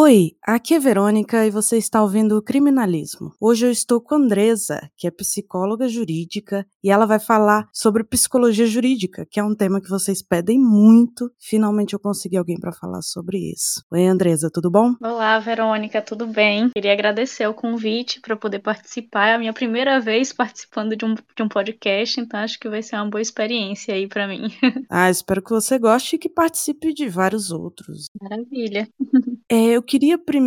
Oi, aqui é Verônica e você está ouvindo o Criminalismo. Hoje eu estou com a Andresa, que é psicóloga jurídica, e ela vai falar sobre psicologia jurídica, que é um tema que vocês pedem muito. Finalmente eu consegui alguém para falar sobre isso. Oi, Andresa, tudo bom? Olá, Verônica, tudo bem? Queria agradecer o convite para poder participar. É a minha primeira vez participando de um, de um podcast, então acho que vai ser uma boa experiência aí para mim. ah, espero que você goste e que participe de vários outros. Maravilha. É, eu queria primeiro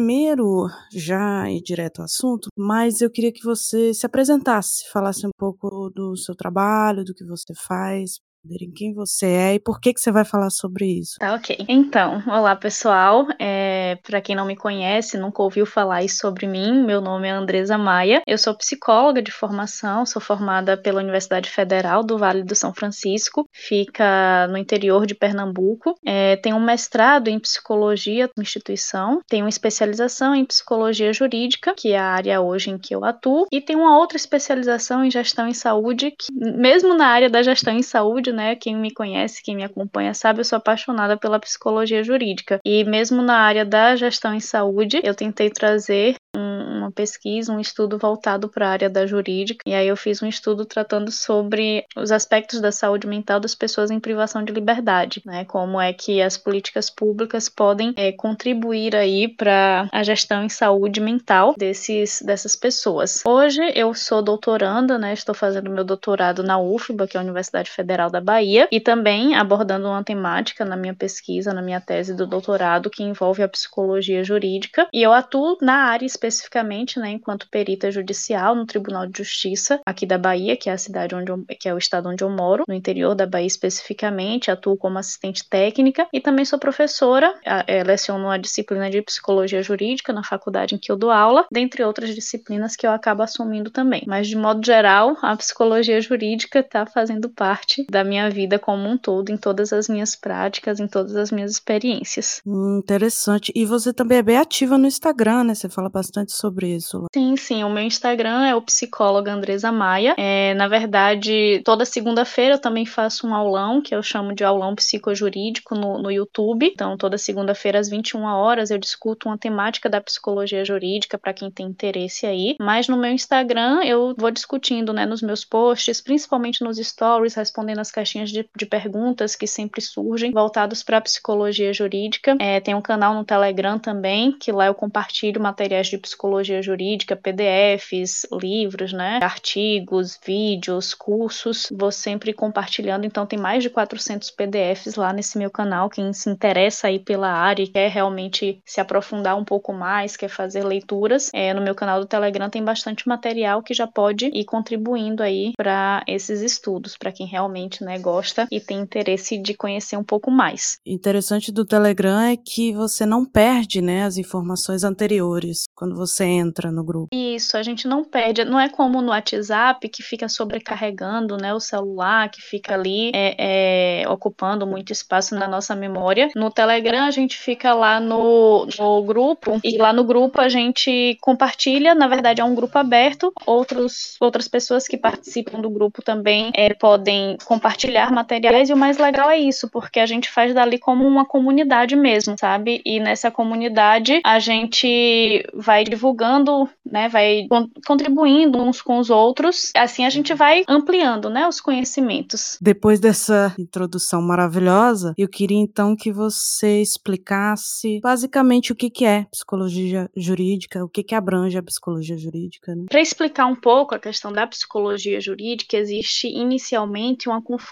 já ir direto ao assunto, mas eu queria que você se apresentasse, falasse um pouco do seu trabalho, do que você faz, saberem quem você é e por que, que você vai falar sobre isso. Tá, ok. Então, olá pessoal. É, para quem não me conhece, nunca ouviu falar sobre mim, meu nome é Andresa Maia. Eu sou psicóloga de formação, sou formada pela Universidade Federal do Vale do São Francisco, fica no interior de Pernambuco. É, tenho um mestrado em psicologia da instituição, tenho uma especialização em psicologia jurídica, que é a área hoje em que eu atuo, e tenho uma outra especialização em gestão em saúde, que, mesmo na área da gestão em saúde, né? Quem me conhece, quem me acompanha sabe, eu sou apaixonada pela psicologia jurídica. E mesmo na área da gestão em saúde, eu tentei trazer um, uma pesquisa, um estudo voltado para a área da jurídica. E aí eu fiz um estudo tratando sobre os aspectos da saúde mental das pessoas em privação de liberdade, né? Como é que as políticas públicas podem é, contribuir aí para a gestão em saúde mental desses dessas pessoas. Hoje eu sou doutoranda, né? Estou fazendo meu doutorado na UFBA, que é a Universidade Federal da Bahia, e também abordando uma temática na minha pesquisa, na minha tese do doutorado que envolve a psicologia jurídica. E eu atuo na área especificamente, né, enquanto perita judicial no Tribunal de Justiça aqui da Bahia, que é a cidade onde eu, que é o estado onde eu moro, no interior da Bahia especificamente, atuo como assistente técnica e também sou professora, é, leciono a disciplina de psicologia jurídica na faculdade em que eu dou aula, dentre outras disciplinas que eu acabo assumindo também. Mas de modo geral, a psicologia jurídica está fazendo parte da minha vida como um todo, em todas as minhas práticas, em todas as minhas experiências. Hum, interessante. E você também é bem ativa no Instagram, né? Você fala bastante sobre isso. Sim, sim. O meu Instagram é o psicóloga Andresa Maia. É, na verdade, toda segunda-feira eu também faço um aulão, que eu chamo de aulão psicojurídico no, no YouTube. Então, toda segunda-feira às 21 horas eu discuto uma temática da psicologia jurídica para quem tem interesse aí. Mas no meu Instagram eu vou discutindo, né, nos meus posts, principalmente nos stories, respondendo as caixinhas de, de perguntas que sempre surgem voltados para a psicologia jurídica. É, tem um canal no Telegram também, que lá eu compartilho materiais de psicologia jurídica, PDFs, livros, né, artigos, vídeos, cursos, vou sempre compartilhando, então tem mais de 400 PDFs lá nesse meu canal, quem se interessa aí pela área e quer realmente se aprofundar um pouco mais, quer fazer leituras, é, no meu canal do Telegram tem bastante material que já pode ir contribuindo aí para esses estudos, para quem realmente, né, gosta e tem interesse de conhecer um pouco mais. Interessante do Telegram é que você não perde, né, as informações anteriores quando quando você entra no grupo. Isso, a gente não perde. Não é como no WhatsApp que fica sobrecarregando, né, o celular, que fica ali é, é, ocupando muito espaço na nossa memória. No Telegram a gente fica lá no, no grupo e lá no grupo a gente compartilha. Na verdade é um grupo aberto. Outros, outras pessoas que participam do grupo também é, podem compartilhar materiais e o mais legal é isso, porque a gente faz dali como uma comunidade mesmo, sabe? E nessa comunidade a gente vai vai divulgando, né, vai contribuindo uns com os outros. Assim a gente vai ampliando, né, os conhecimentos. Depois dessa introdução maravilhosa, eu queria então que você explicasse basicamente o que que é psicologia jurídica, o que que abrange a psicologia jurídica. Né? Para explicar um pouco a questão da psicologia jurídica, existe inicialmente uma confusão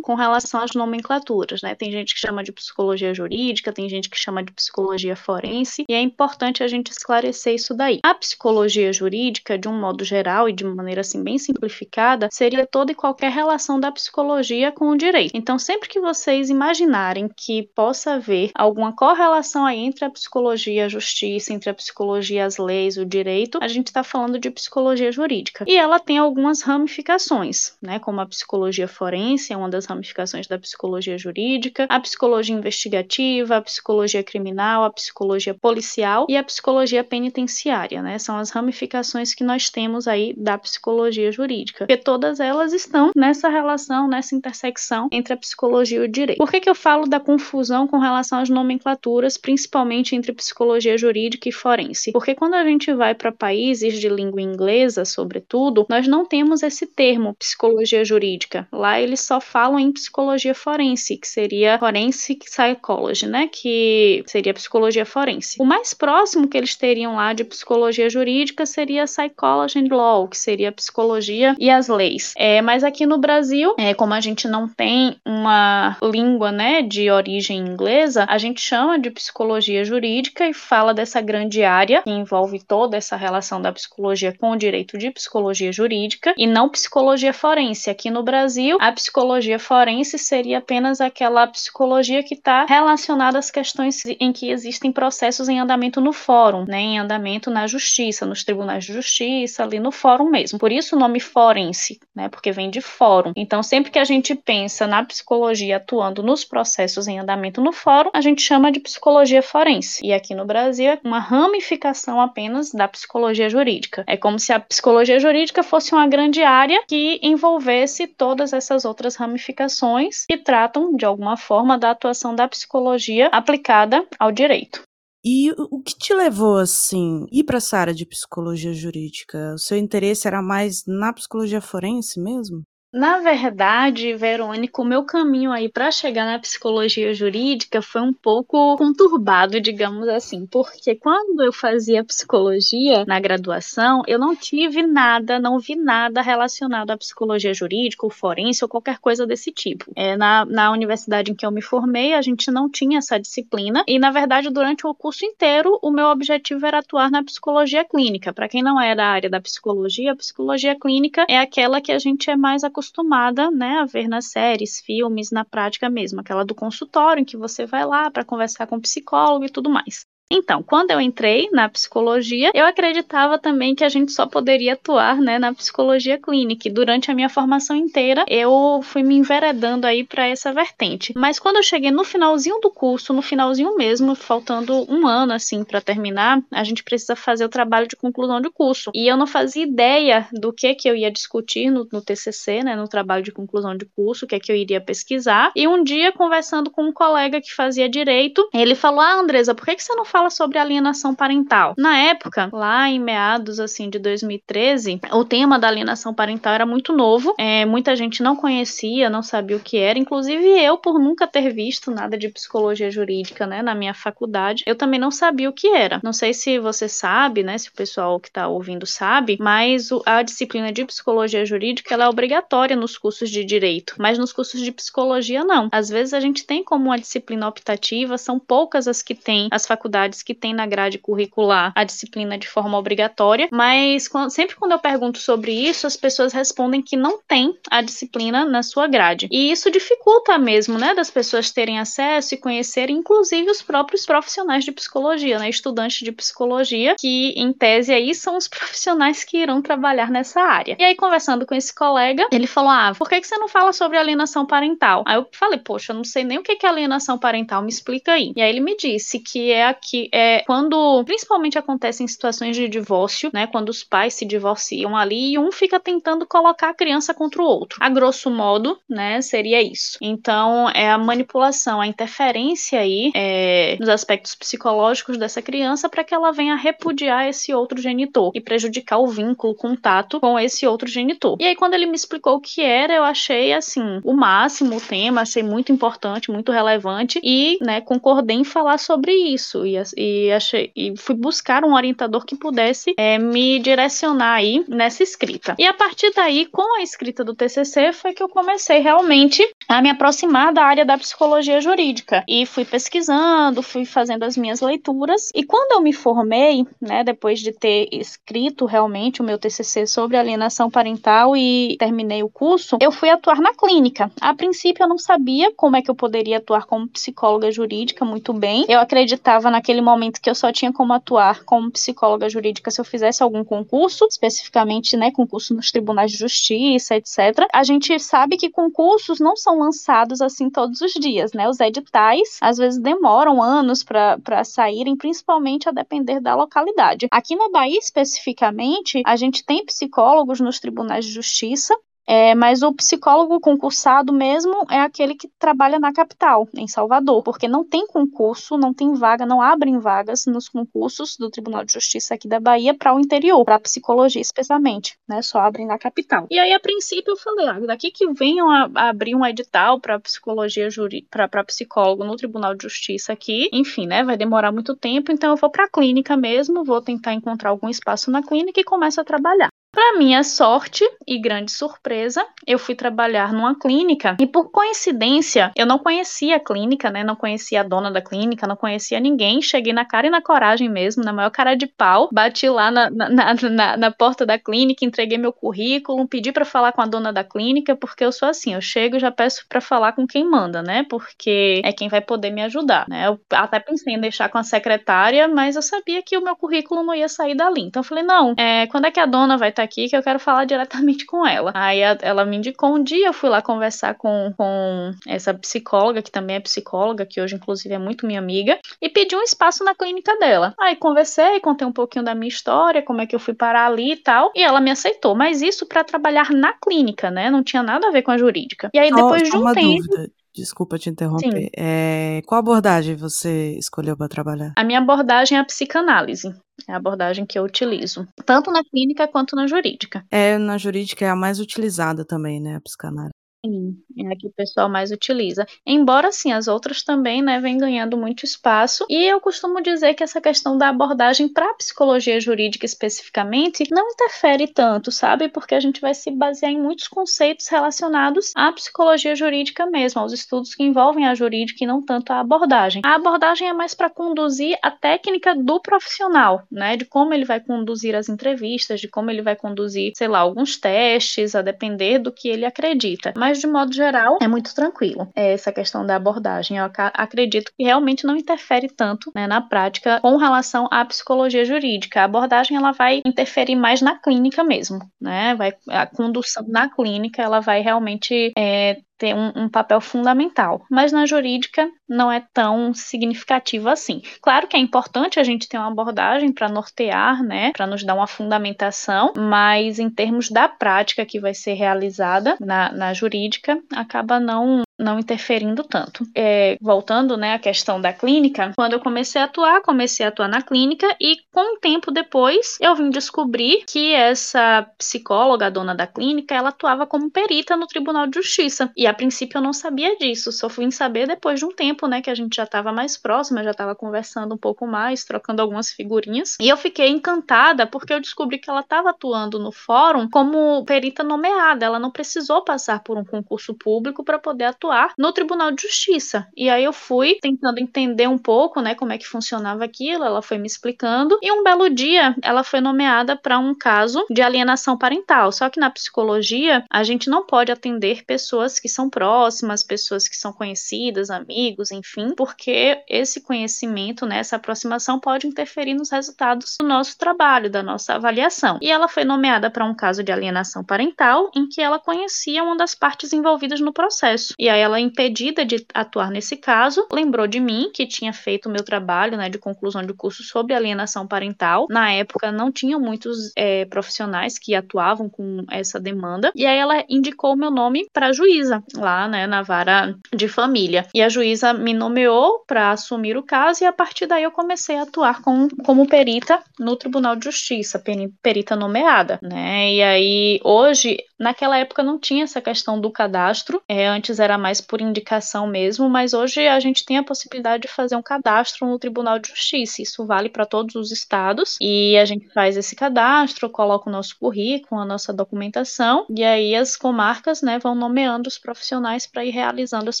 com relação às nomenclaturas, né? Tem gente que chama de psicologia jurídica, tem gente que chama de psicologia forense, e é importante a gente esclarecer isso daí. A psicologia jurídica, de um modo geral e de maneira assim bem simplificada, seria toda e qualquer relação da psicologia com o direito. Então, sempre que vocês imaginarem que possa haver alguma correlação aí entre a psicologia e a justiça, entre a psicologia e as leis, o direito, a gente está falando de psicologia jurídica. E ela tem algumas ramificações, né, como a psicologia forense forense é uma das ramificações da psicologia jurídica, a psicologia investigativa, a psicologia criminal, a psicologia policial e a psicologia penitenciária, né? São as ramificações que nós temos aí da psicologia jurídica, porque todas elas estão nessa relação, nessa intersecção entre a psicologia e o direito. Por que, que eu falo da confusão com relação às nomenclaturas, principalmente entre psicologia jurídica e forense? Porque quando a gente vai para países de língua inglesa, sobretudo, nós não temos esse termo psicologia jurídica. Lá eles só falam em psicologia forense, que seria forensic psychology, né? Que seria psicologia forense. O mais próximo que eles teriam lá de psicologia jurídica seria psychology and law, que seria psicologia e as leis. É, mas aqui no Brasil, é, como a gente não tem uma língua, né, de origem inglesa, a gente chama de psicologia jurídica e fala dessa grande área que envolve toda essa relação da psicologia com o direito de psicologia jurídica e não psicologia forense. Aqui no Brasil, a psicologia forense seria apenas aquela psicologia que está relacionada às questões em que existem processos em andamento no fórum, né, em andamento na justiça, nos tribunais de justiça, ali no fórum mesmo. Por isso o nome forense, né, porque vem de fórum. Então, sempre que a gente pensa na psicologia atuando nos processos em andamento no fórum, a gente chama de psicologia forense. E aqui no Brasil é uma ramificação apenas da psicologia jurídica. É como se a psicologia jurídica fosse uma grande área que envolvesse todas essas outras ramificações que tratam, de alguma forma, da atuação da psicologia aplicada ao direito. E o que te levou, assim, ir para essa área de psicologia jurídica? O seu interesse era mais na psicologia forense mesmo? Na verdade, Verônica, o meu caminho aí para chegar na psicologia jurídica foi um pouco conturbado, digamos assim, porque quando eu fazia psicologia na graduação, eu não tive nada, não vi nada relacionado à psicologia jurídica, ou forense, ou qualquer coisa desse tipo. É, na, na universidade em que eu me formei, a gente não tinha essa disciplina, e na verdade, durante o curso inteiro, o meu objetivo era atuar na psicologia clínica. Para quem não é da área da psicologia, a psicologia clínica é aquela que a gente é mais acostumado acostumada, né, a ver nas séries, filmes, na prática mesmo, aquela do consultório em que você vai lá para conversar com o psicólogo e tudo mais. Então, quando eu entrei na psicologia, eu acreditava também que a gente só poderia atuar né, na psicologia clínica. Durante a minha formação inteira, eu fui me enveredando aí para essa vertente. Mas quando eu cheguei no finalzinho do curso, no finalzinho mesmo, faltando um ano assim para terminar, a gente precisa fazer o trabalho de conclusão de curso. E eu não fazia ideia do que que eu ia discutir no, no TCC, né, no trabalho de conclusão de curso, o que é que eu iria pesquisar. E um dia, conversando com um colega que fazia direito, ele falou: Ah, Andresa, por que, que você não fala fala sobre alienação parental. Na época, lá em meados assim de 2013, o tema da alienação parental era muito novo, é, muita gente não conhecia, não sabia o que era, inclusive eu, por nunca ter visto nada de psicologia jurídica, né, na minha faculdade, eu também não sabia o que era. Não sei se você sabe, né, se o pessoal que está ouvindo sabe, mas a disciplina de psicologia jurídica ela é obrigatória nos cursos de direito, mas nos cursos de psicologia não. Às vezes a gente tem como uma disciplina optativa, são poucas as que tem as faculdades faculdades que têm na grade curricular a disciplina de forma obrigatória, mas quando, sempre quando eu pergunto sobre isso, as pessoas respondem que não tem a disciplina na sua grade. E isso dificulta mesmo, né, das pessoas terem acesso e conhecerem, inclusive, os próprios profissionais de psicologia, né, estudantes de psicologia, que em tese aí são os profissionais que irão trabalhar nessa área. E aí, conversando com esse colega, ele falou: Ah, por que, que você não fala sobre alienação parental? Aí eu falei: Poxa, eu não sei nem o que é alienação parental, me explica aí. E aí ele me disse que é aqui é quando principalmente acontece em situações de divórcio, né? Quando os pais se divorciam ali e um fica tentando colocar a criança contra o outro. A grosso modo, né? Seria isso. Então, é a manipulação, a interferência aí é, nos aspectos psicológicos dessa criança para que ela venha repudiar esse outro genitor e prejudicar o vínculo, o contato com esse outro genitor. E aí, quando ele me explicou o que era, eu achei assim o máximo o tema, achei muito importante, muito relevante e, né, concordei em falar sobre isso. E e achei e fui buscar um orientador que pudesse é, me direcionar aí nessa escrita. E a partir daí, com a escrita do TCC, foi que eu comecei realmente a me aproximar da área da psicologia jurídica e fui pesquisando, fui fazendo as minhas leituras. E quando eu me formei, né, depois de ter escrito realmente o meu TCC sobre alienação parental e terminei o curso, eu fui atuar na clínica. A princípio eu não sabia como é que eu poderia atuar como psicóloga jurídica muito bem. Eu acreditava naquele naquele momento que eu só tinha como atuar como psicóloga jurídica se eu fizesse algum concurso, especificamente, né, concurso nos tribunais de justiça, etc. A gente sabe que concursos não são lançados assim todos os dias, né? Os editais às vezes demoram anos para saírem, principalmente a depender da localidade. Aqui na Bahia, especificamente, a gente tem psicólogos nos tribunais de justiça, é, mas o psicólogo concursado mesmo é aquele que trabalha na capital, em Salvador, porque não tem concurso, não tem vaga, não abrem vagas nos concursos do Tribunal de Justiça aqui da Bahia para o interior, para psicologia especialmente, né? Só abrem na capital. E aí, a princípio, eu falei, ah, daqui que venham a, a abrir um edital para psicologia jurídica, para psicólogo no Tribunal de Justiça aqui, enfim, né? Vai demorar muito tempo, então eu vou para a clínica mesmo, vou tentar encontrar algum espaço na clínica e começo a trabalhar. Para minha sorte e grande surpresa, eu fui trabalhar numa clínica e por coincidência, eu não conhecia a clínica, né? Não conhecia a dona da clínica, não conhecia ninguém. Cheguei na cara e na coragem mesmo, na maior cara de pau. Bati lá na, na, na, na porta da clínica, entreguei meu currículo, pedi para falar com a dona da clínica, porque eu sou assim, eu chego e já peço para falar com quem manda, né? Porque é quem vai poder me ajudar, né? Eu até pensei em deixar com a secretária, mas eu sabia que o meu currículo não ia sair dali. Então eu falei, não, é, quando é que a dona vai estar tá aqui que eu quero falar diretamente com ela. Aí a, ela me indicou um dia, eu fui lá conversar com, com essa psicóloga, que também é psicóloga, que hoje inclusive é muito minha amiga, e pedi um espaço na clínica dela. Aí conversei, contei um pouquinho da minha história, como é que eu fui parar ali e tal, e ela me aceitou, mas isso para trabalhar na clínica, né? Não tinha nada a ver com a jurídica. E aí depois de um tempo. Dúvida. Desculpa te interromper. É, qual abordagem você escolheu para trabalhar? A minha abordagem é a psicanálise. É a abordagem que eu utilizo, tanto na clínica quanto na jurídica. É, na jurídica é a mais utilizada também, né, a psicanálise. Sim, é a que o pessoal mais utiliza. Embora, sim, as outras também, né, vem ganhando muito espaço. E eu costumo dizer que essa questão da abordagem para a psicologia jurídica especificamente não interfere tanto, sabe? Porque a gente vai se basear em muitos conceitos relacionados à psicologia jurídica mesmo, aos estudos que envolvem a jurídica e não tanto a abordagem. A abordagem é mais para conduzir a técnica do profissional, né, de como ele vai conduzir as entrevistas, de como ele vai conduzir, sei lá, alguns testes, a depender do que ele acredita. Mas mas de modo geral é muito tranquilo é essa questão da abordagem. Eu acredito que realmente não interfere tanto né, na prática com relação à psicologia jurídica. A abordagem ela vai interferir mais na clínica mesmo, né? Vai a condução na clínica ela vai realmente é, ter um, um, papel fundamental, mas na jurídica não é tão significativo assim. Claro que é importante a gente ter uma abordagem para nortear, né, para nos dar uma fundamentação, mas em termos da prática que vai ser realizada na, na jurídica, acaba não não interferindo tanto. É, voltando, né, à questão da clínica, quando eu comecei a atuar, comecei a atuar na clínica e com o tempo depois eu vim descobrir que essa psicóloga, dona da clínica, ela atuava como perita no Tribunal de Justiça. E a princípio eu não sabia disso, só fui saber depois de um tempo, né, que a gente já estava mais próxima, já estava conversando um pouco mais, trocando algumas figurinhas. E eu fiquei encantada porque eu descobri que ela estava atuando no fórum como perita nomeada, ela não precisou passar por um concurso público para poder atuar no Tribunal de Justiça. E aí eu fui tentando entender um pouco, né, como é que funcionava aquilo, ela foi me explicando, e um belo dia ela foi nomeada para um caso de alienação parental. Só que na psicologia, a gente não pode atender pessoas que são próximas, pessoas que são conhecidas, amigos, enfim, porque esse conhecimento, né, essa aproximação pode interferir nos resultados do nosso trabalho, da nossa avaliação. E ela foi nomeada para um caso de alienação parental em que ela conhecia uma das partes envolvidas no processo. E aí ela, impedida de atuar nesse caso, lembrou de mim, que tinha feito o meu trabalho né, de conclusão de curso sobre alienação parental. Na época, não tinham muitos é, profissionais que atuavam com essa demanda. E aí ela indicou o meu nome para a juíza, lá né, na vara de família. E a juíza me nomeou para assumir o caso, e a partir daí eu comecei a atuar com, como perita no Tribunal de Justiça, perita nomeada. Né? E aí, hoje, naquela época não tinha essa questão do cadastro, é, antes era mais por indicação mesmo, mas hoje a gente tem a possibilidade de fazer um cadastro no Tribunal de Justiça. Isso vale para todos os estados e a gente faz esse cadastro, coloca o nosso currículo, a nossa documentação e aí as comarcas, né, vão nomeando os profissionais para ir realizando as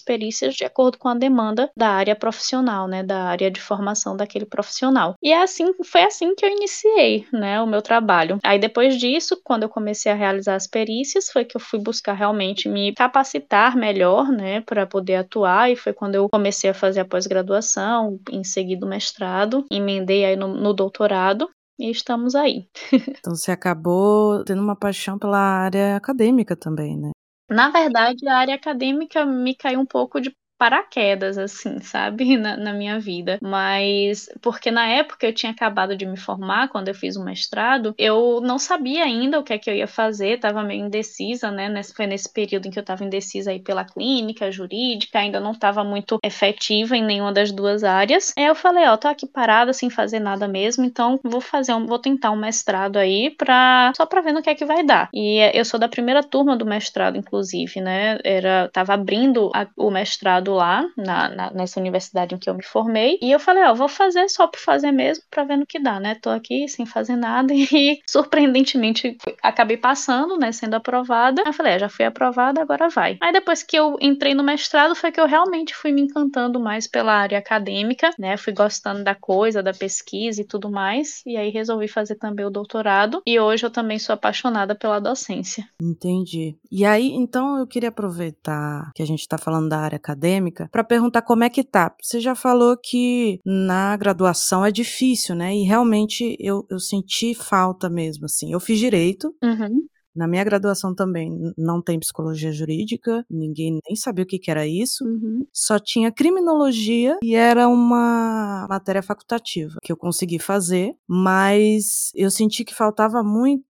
perícias de acordo com a demanda da área profissional, né, da área de formação daquele profissional. E é assim, foi assim que eu iniciei, né, o meu trabalho. Aí depois disso, quando eu comecei a realizar as perícias foi que eu fui buscar realmente me capacitar melhor, né, para poder atuar, e foi quando eu comecei a fazer a pós-graduação, em seguida o mestrado, emendei aí no, no doutorado, e estamos aí. então você acabou tendo uma paixão pela área acadêmica também, né? Na verdade, a área acadêmica me caiu um pouco de paraquedas, assim, sabe, na, na, minha vida. Mas porque na época eu tinha acabado de me formar, quando eu fiz o mestrado, eu não sabia ainda o que é que eu ia fazer, tava meio indecisa, né? Nesse, foi nesse período em que eu tava indecisa aí pela clínica, jurídica, ainda não tava muito efetiva em nenhuma das duas áreas. Aí eu falei, ó, tô aqui parada sem fazer nada mesmo, então vou fazer um, vou tentar um mestrado aí pra, só pra ver no que é que vai dar. E eu sou da primeira turma do mestrado, inclusive, né? Era, tava abrindo a, o mestrado lá, na, na, nessa universidade em que eu me formei. E eu falei, ó, vou fazer só por fazer mesmo, pra ver no que dá, né? Tô aqui sem fazer nada e, surpreendentemente, acabei passando, né? Sendo aprovada. Eu falei, é, já fui aprovada, agora vai. Aí depois que eu entrei no mestrado, foi que eu realmente fui me encantando mais pela área acadêmica, né? Fui gostando da coisa, da pesquisa e tudo mais. E aí resolvi fazer também o doutorado. E hoje eu também sou apaixonada pela docência. Entendi. E aí, então, eu queria aproveitar que a gente tá falando da área acadêmica acadêmica para perguntar como é que tá. Você já falou que na graduação é difícil, né? E realmente eu, eu senti falta mesmo, assim. Eu fiz direito, uhum. Na minha graduação também não tem psicologia jurídica, ninguém nem sabia o que, que era isso. Uhum. Só tinha criminologia e era uma matéria facultativa que eu consegui fazer, mas eu senti que faltava muito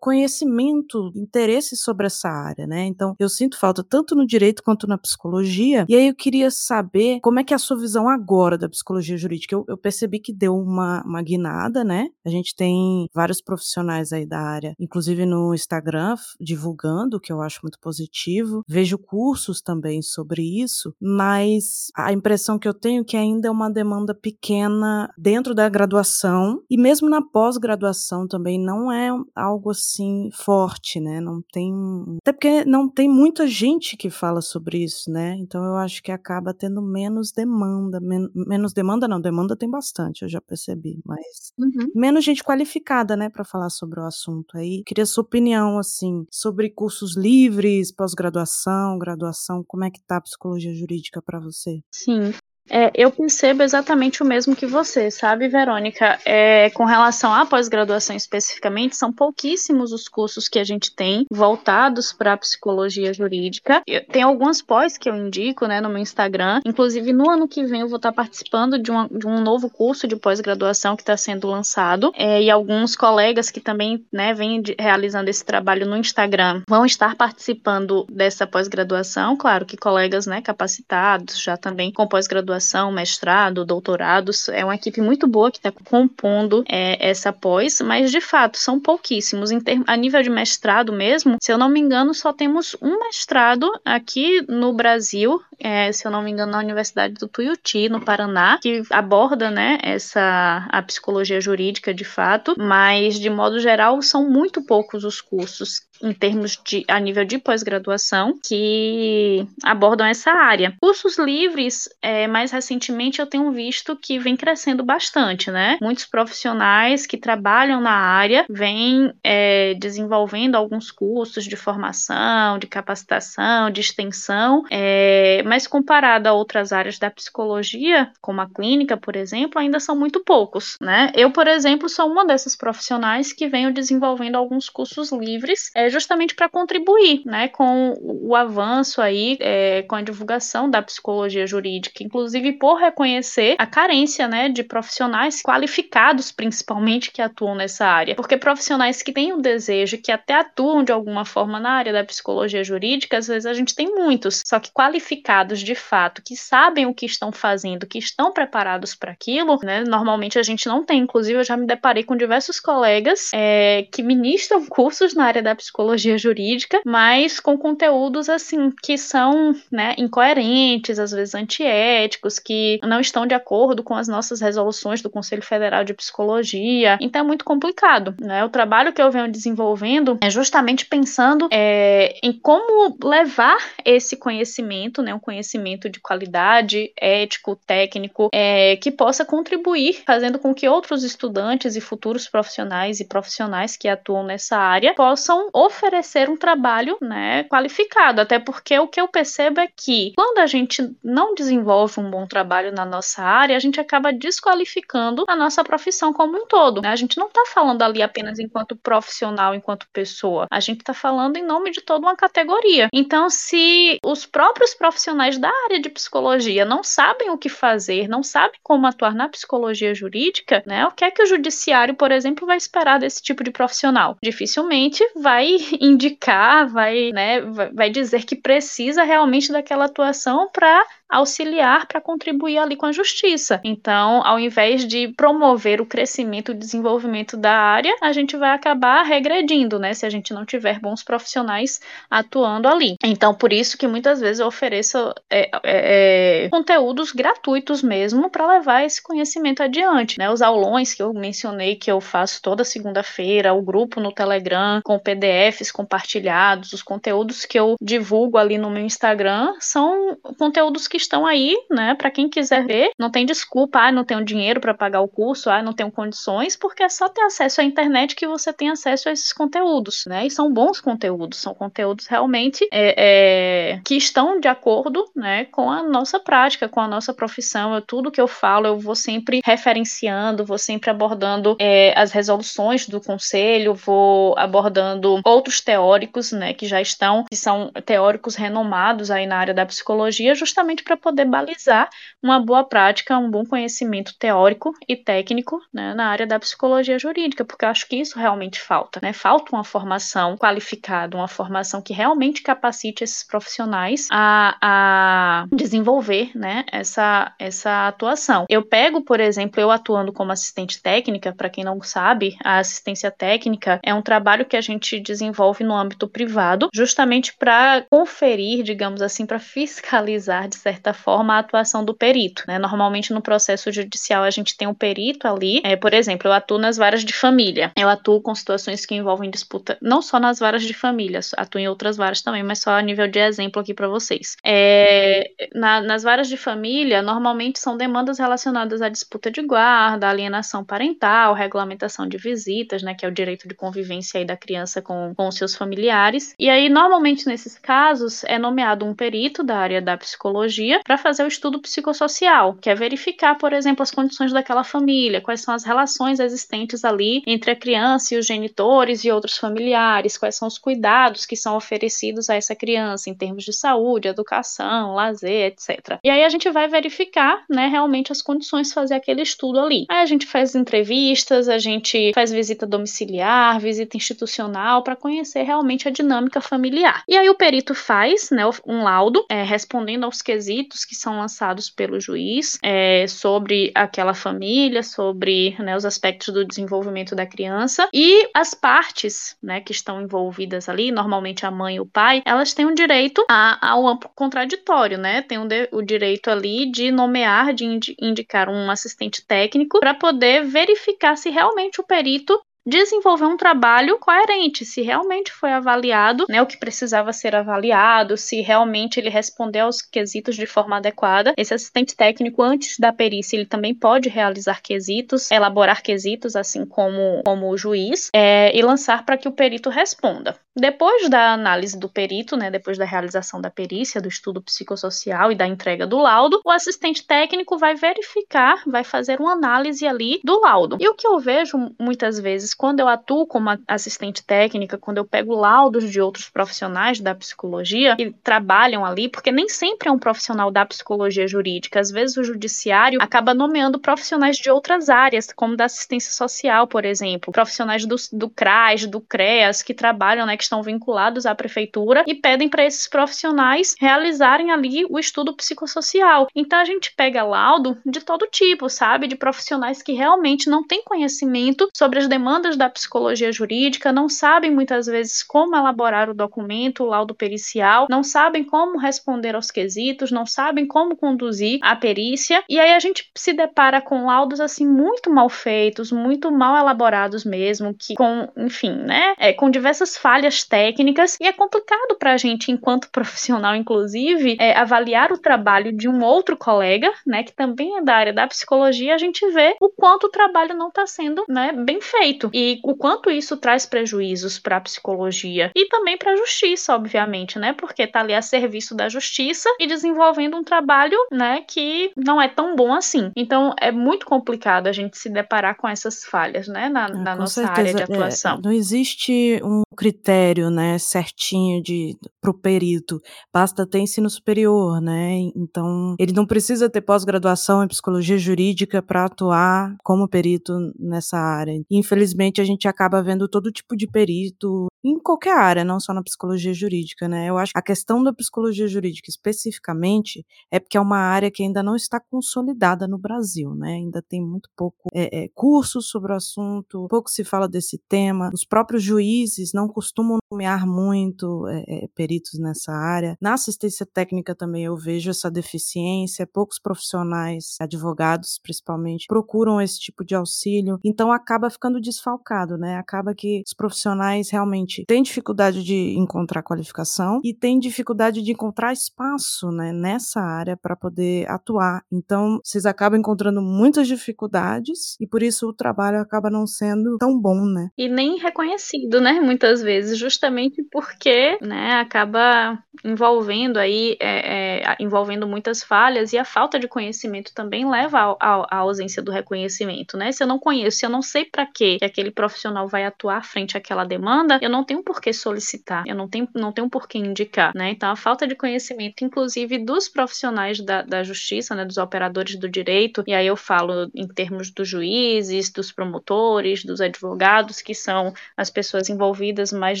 conhecimento, interesse sobre essa área, né? Então eu sinto falta tanto no direito quanto na psicologia. E aí eu queria saber como é que é a sua visão agora da psicologia jurídica. Eu, eu percebi que deu uma, uma guinada, né? A gente tem vários profissionais aí da área, inclusive no Instagram divulgando, que eu acho muito positivo. Vejo cursos também sobre isso, mas a impressão que eu tenho é que ainda é uma demanda pequena dentro da graduação e mesmo na pós-graduação também não é algo assim forte, né? Não tem. Até porque não tem muita gente que fala sobre isso, né? Então eu acho que acaba tendo menos demanda. Men menos demanda, não, demanda tem bastante, eu já percebi, mas uhum. menos gente qualificada, né, para falar sobre o assunto aí. Queria sua opinião assim sobre cursos livres, pós-graduação, graduação, como é que tá a psicologia jurídica para você? Sim, é, eu percebo exatamente o mesmo que você, sabe, Verônica? É, com relação à pós-graduação especificamente, são pouquíssimos os cursos que a gente tem voltados para a psicologia jurídica. Eu, tem algumas pós que eu indico né, no meu Instagram. Inclusive, no ano que vem eu vou estar participando de, uma, de um novo curso de pós-graduação que está sendo lançado. É, e alguns colegas que também né, vêm de, realizando esse trabalho no Instagram vão estar participando dessa pós-graduação. Claro que colegas né, capacitados, já também com pós-graduação graduação, mestrado, doutorados. É uma equipe muito boa que está compondo é, essa pós, mas de fato são pouquíssimos. a nível de mestrado mesmo, se eu não me engano, só temos um mestrado aqui no Brasil, é, se eu não me engano, na Universidade do Tuiuti, no Paraná, que aborda né, essa, a psicologia jurídica de fato, mas de modo geral são muito poucos os cursos em termos de a nível de pós-graduação que abordam essa área. Cursos livres, é, mais recentemente eu tenho visto que vem crescendo bastante, né? Muitos profissionais que trabalham na área vêm é, desenvolvendo alguns cursos de formação, de capacitação, de extensão, é, mas comparado a outras áreas da psicologia, como a clínica, por exemplo, ainda são muito poucos, né? Eu, por exemplo, sou uma dessas profissionais que venho desenvolvendo alguns cursos livres, é, justamente para contribuir, né, com o avanço aí, é, com a divulgação da psicologia jurídica, inclusive por reconhecer a carência, né, de profissionais qualificados, principalmente, que atuam nessa área, porque profissionais que têm o desejo, que até atuam de alguma forma na área da psicologia jurídica, às vezes a gente tem muitos, só que qualificados de fato, que sabem o que estão fazendo, que estão preparados para aquilo, né, normalmente a gente não tem, inclusive eu já me deparei com diversos colegas é, que ministram cursos na área da psicologia jurídica, mas com conteúdos assim que são, né, incoerentes, às vezes antiéticos que não estão de acordo com as nossas resoluções do Conselho Federal de Psicologia. Então é muito complicado. Né? O trabalho que eu venho desenvolvendo é justamente pensando é, em como levar esse conhecimento, né, um conhecimento de qualidade, ético, técnico, é, que possa contribuir, fazendo com que outros estudantes e futuros profissionais e profissionais que atuam nessa área possam oferecer um trabalho né, qualificado. Até porque o que eu percebo é que quando a gente não desenvolve um bom trabalho na nossa área, a gente acaba desqualificando a nossa profissão como um todo. Né? A gente não está falando ali apenas enquanto profissional, enquanto pessoa. A gente está falando em nome de toda uma categoria. Então, se os próprios profissionais da área de psicologia não sabem o que fazer, não sabem como atuar na psicologia jurídica, né? O que é que o judiciário, por exemplo, vai esperar desse tipo de profissional? Dificilmente vai indicar, vai, né, vai dizer que precisa realmente daquela atuação para auxiliar para contribuir ali com a justiça. Então, ao invés de promover o crescimento e desenvolvimento da área, a gente vai acabar regredindo, né? Se a gente não tiver bons profissionais atuando ali. Então, por isso que muitas vezes eu ofereço é, é, é conteúdos gratuitos mesmo para levar esse conhecimento adiante, né? Os aulões que eu mencionei que eu faço toda segunda-feira, o grupo no Telegram com PDFs compartilhados, os conteúdos que eu divulgo ali no meu Instagram são conteúdos que estão aí, né, para quem quiser ver. Não tem desculpa, ah, não tenho dinheiro para pagar o curso, ah, não tenho condições, porque é só ter acesso à internet que você tem acesso a esses conteúdos, né? E são bons conteúdos, são conteúdos realmente é, é, que estão de acordo, né, com a nossa prática, com a nossa profissão. Eu, tudo que eu falo, eu vou sempre referenciando, vou sempre abordando é, as resoluções do conselho, vou abordando outros teóricos, né, que já estão, que são teóricos renomados aí na área da psicologia, justamente para para poder balizar uma boa prática, um bom conhecimento teórico e técnico né, na área da psicologia jurídica, porque eu acho que isso realmente falta. Né? Falta uma formação qualificada, uma formação que realmente capacite esses profissionais a, a desenvolver né, essa, essa atuação. Eu pego, por exemplo, eu atuando como assistente técnica, para quem não sabe, a assistência técnica é um trabalho que a gente desenvolve no âmbito privado, justamente para conferir, digamos assim, para fiscalizar de certa certa forma, a atuação do perito. Né? Normalmente, no processo judicial, a gente tem um perito ali. É, por exemplo, eu atuo nas varas de família. Eu atuo com situações que envolvem disputa, não só nas varas de família, atuo em outras varas também, mas só a nível de exemplo aqui para vocês. É, na, nas varas de família, normalmente são demandas relacionadas à disputa de guarda, alienação parental, regulamentação de visitas, né, que é o direito de convivência aí da criança com, com seus familiares. E aí, normalmente, nesses casos, é nomeado um perito da área da psicologia para fazer o estudo psicossocial, que é verificar, por exemplo, as condições daquela família, quais são as relações existentes ali entre a criança e os genitores e outros familiares, quais são os cuidados que são oferecidos a essa criança em termos de saúde, educação, lazer, etc. E aí a gente vai verificar, né, realmente as condições fazer aquele estudo ali. Aí a gente faz entrevistas, a gente faz visita domiciliar, visita institucional para conhecer realmente a dinâmica familiar. E aí o perito faz, né, um laudo é, respondendo aos quesitos quesitos que são lançados pelo juiz é, sobre aquela família, sobre né, os aspectos do desenvolvimento da criança e as partes né, que estão envolvidas ali, normalmente a mãe e o pai, elas têm o um direito ao amplo contraditório, né? Tem de, o direito ali de nomear, de indicar um assistente técnico para poder verificar se realmente o perito desenvolver um trabalho coerente, se realmente foi avaliado, né, o que precisava ser avaliado, se realmente ele respondeu aos quesitos de forma adequada. Esse assistente técnico, antes da perícia, ele também pode realizar quesitos, elaborar quesitos, assim como, como o juiz, é, e lançar para que o perito responda. Depois da análise do perito, né, depois da realização da perícia, do estudo psicossocial e da entrega do laudo, o assistente técnico vai verificar, vai fazer uma análise ali do laudo. E o que eu vejo muitas vezes quando eu atuo como assistente técnica, quando eu pego laudos de outros profissionais da psicologia que trabalham ali, porque nem sempre é um profissional da psicologia jurídica, às vezes o judiciário acaba nomeando profissionais de outras áreas, como da assistência social, por exemplo, profissionais do, do CRAS, do CREAS, que trabalham, né, que estão vinculados à prefeitura e pedem para esses profissionais realizarem ali o estudo psicossocial. Então a gente pega laudo de todo tipo, sabe, de profissionais que realmente não têm conhecimento sobre as demandas demandas da psicologia jurídica, não sabem muitas vezes como elaborar o documento, o laudo pericial, não sabem como responder aos quesitos, não sabem como conduzir a perícia, e aí a gente se depara com laudos assim muito mal feitos, muito mal elaborados mesmo, que com, enfim, né, é, com diversas falhas técnicas, e é complicado para a gente, enquanto profissional, inclusive, é, avaliar o trabalho de um outro colega, né, que também é da área da psicologia, a gente vê o quanto o trabalho não está sendo, né, bem feito e o quanto isso traz prejuízos para a psicologia e também para a justiça, obviamente, né, porque está ali a serviço da justiça e desenvolvendo um trabalho, né, que não é tão bom assim. Então é muito complicado a gente se deparar com essas falhas, né, na, é, na nossa certeza. área de é, atuação. É, não existe um critério, né, certinho de pro perito. Basta ter ensino superior, né? Então, ele não precisa ter pós-graduação em psicologia jurídica para atuar como perito nessa área. Infelizmente, a gente acaba vendo todo tipo de perito em qualquer área, não só na psicologia jurídica, né? Eu acho que a questão da psicologia jurídica especificamente é porque é uma área que ainda não está consolidada no Brasil, né? Ainda tem muito pouco é, é, cursos sobre o assunto, pouco se fala desse tema. Os próprios juízes não costumam nomear muito é, peritos nessa área. Na assistência técnica também eu vejo essa deficiência, poucos profissionais, advogados principalmente, procuram esse tipo de auxílio, então acaba ficando desfalcado, né? Acaba que os profissionais realmente têm dificuldade de encontrar qualificação e têm dificuldade de encontrar espaço, né, nessa área para poder atuar. Então, vocês acabam encontrando muitas dificuldades e por isso o trabalho acaba não sendo tão bom, né? E nem reconhecido, né, muitas vezes, justamente porque, né, acaba envolvendo aí, é, é, envolvendo muitas falhas e a falta de conhecimento também leva à ausência do reconhecimento, né? Se eu não conheço, se eu não sei para que aquele profissional vai atuar frente àquela demanda, eu não tenho por que solicitar, eu não tenho, não tenho por que indicar, né? Então a falta de conhecimento, inclusive dos profissionais da, da justiça, né, dos operadores do direito, e aí eu falo em termos dos juízes, dos promotores, dos advogados, que são as pessoas envolvidas mais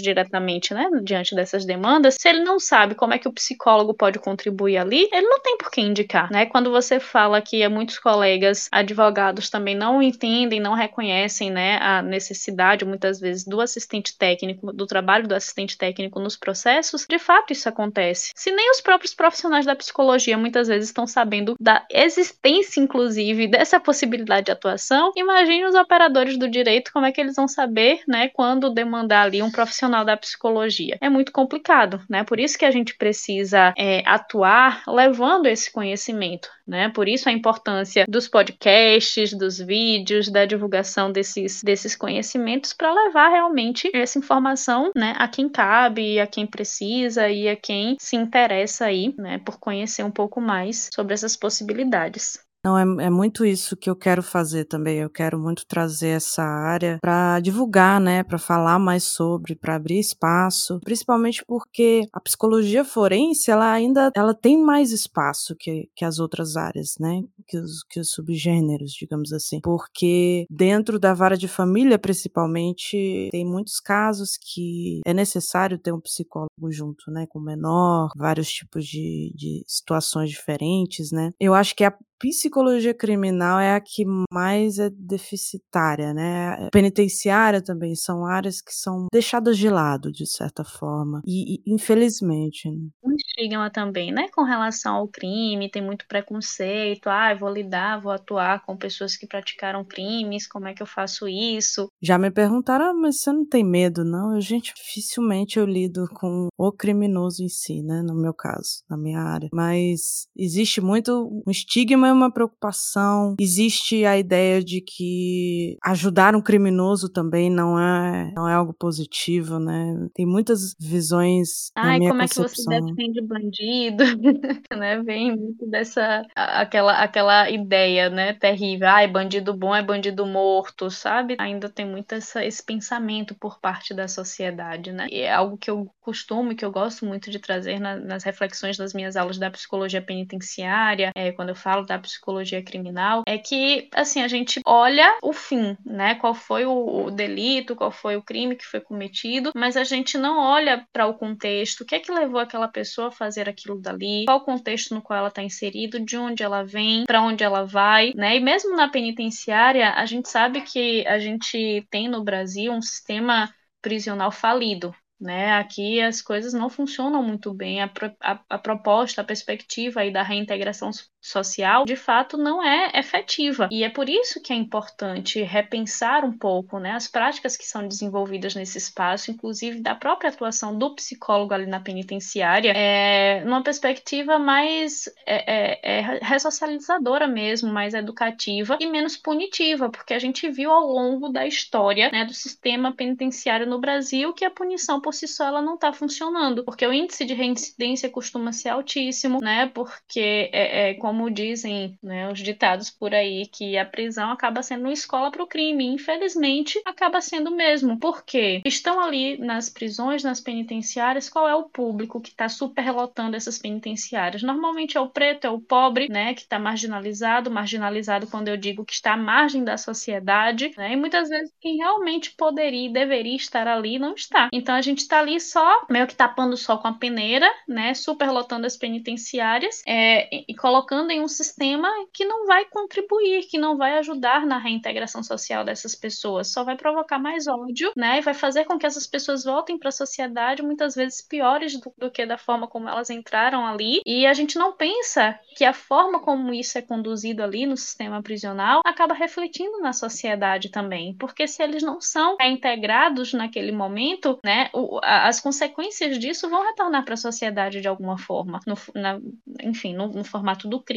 diretamente, né, diante dessas demandas, se ele não sabe como é que o psicólogo pode contribuir ali, ele não tem por que indicar, né? Quando você fala que muitos colegas advogados também não entendem, não reconhecem, né, a necessidade muitas vezes do assistente técnico, do trabalho do assistente técnico nos processos, de fato isso acontece. Se nem os próprios profissionais da psicologia muitas vezes estão sabendo da existência, inclusive, dessa possibilidade de atuação, imagine os operadores do direito como é que eles vão saber, né, quando demandar ali um profissional da psicologia. É muito complicado, né? Por isso que a gente precisa é, atuar levando esse conhecimento, né? Por isso a importância dos podcasts, dos vídeos, da divulgação desses, desses conhecimentos para levar realmente essa informação, né, a quem cabe, a quem precisa e a quem se interessa aí, né, por conhecer um pouco mais sobre essas possibilidades. Não, é, é muito isso que eu quero fazer também. Eu quero muito trazer essa área para divulgar, né, para falar mais sobre, para abrir espaço, principalmente porque a psicologia forense, ela ainda ela tem mais espaço que, que as outras áreas, né, que os, que os subgêneros, digamos assim. Porque dentro da vara de família, principalmente, tem muitos casos que é necessário ter um psicólogo junto, né, com o menor, vários tipos de, de situações diferentes, né. Eu acho que a psicologia criminal é a que mais é deficitária, né? Penitenciária também são áreas que são deixadas de lado, de certa forma. E, e infelizmente. Né? Um estigma também, né? Com relação ao crime, tem muito preconceito. Ah, vou lidar, vou atuar com pessoas que praticaram crimes, como é que eu faço isso? Já me perguntaram, ah, mas você não tem medo, não? Eu, gente, dificilmente eu lido com o criminoso em si, né? No meu caso, na minha área. Mas existe muito um estigma é uma preocupação. Existe a ideia de que ajudar um criminoso também não é, não é algo positivo, né? Tem muitas visões. Ai, como concepção. é que você defende bandido? né? Vem muito dessa aquela, aquela ideia, né? Terrível. Ai, bandido bom é bandido morto, sabe? Ainda tem muito essa, esse pensamento por parte da sociedade, né? E é algo que eu costumo e que eu gosto muito de trazer na, nas reflexões das minhas aulas da psicologia penitenciária, é, quando eu falo da psicologia criminal é que, assim, a gente olha o fim, né? Qual foi o, o delito, qual foi o crime que foi cometido, mas a gente não olha para o contexto, o que é que levou aquela pessoa a fazer aquilo dali, qual o contexto no qual ela está inserido, de onde ela vem, para onde ela vai, né? E mesmo na penitenciária, a gente sabe que a gente tem no Brasil um sistema prisional falido, né? Aqui as coisas não funcionam muito bem. A, a, a, proposta, a perspectiva aí da reintegração social, de fato, não é efetiva. E é por isso que é importante repensar um pouco né, as práticas que são desenvolvidas nesse espaço, inclusive da própria atuação do psicólogo ali na penitenciária, é, numa perspectiva mais é, é, é ressocializadora mesmo, mais educativa e menos punitiva, porque a gente viu ao longo da história né, do sistema penitenciário no Brasil que a punição por si só ela não está funcionando, porque o índice de reincidência costuma ser altíssimo, né? Porque é, é como dizem né, os ditados por aí que a prisão acaba sendo uma escola para o crime. Infelizmente, acaba sendo mesmo. Porque estão ali nas prisões, nas penitenciárias, qual é o público que está superlotando essas penitenciárias? Normalmente é o preto, é o pobre, né? Que está marginalizado, marginalizado quando eu digo que está à margem da sociedade, né? E muitas vezes quem realmente poderia e deveria estar ali não está. Então a gente está ali só, meio que tapando o sol com a peneira, né? Superlotando as penitenciárias é, e colocando em um sistema que não vai contribuir, que não vai ajudar na reintegração social dessas pessoas, só vai provocar mais ódio, né? E vai fazer com que essas pessoas voltem para a sociedade muitas vezes piores do, do que da forma como elas entraram ali. E a gente não pensa que a forma como isso é conduzido ali no sistema prisional acaba refletindo na sociedade também, porque se eles não são reintegrados naquele momento, né? O, as consequências disso vão retornar para a sociedade de alguma forma, no, na, enfim, no, no, formato do crime,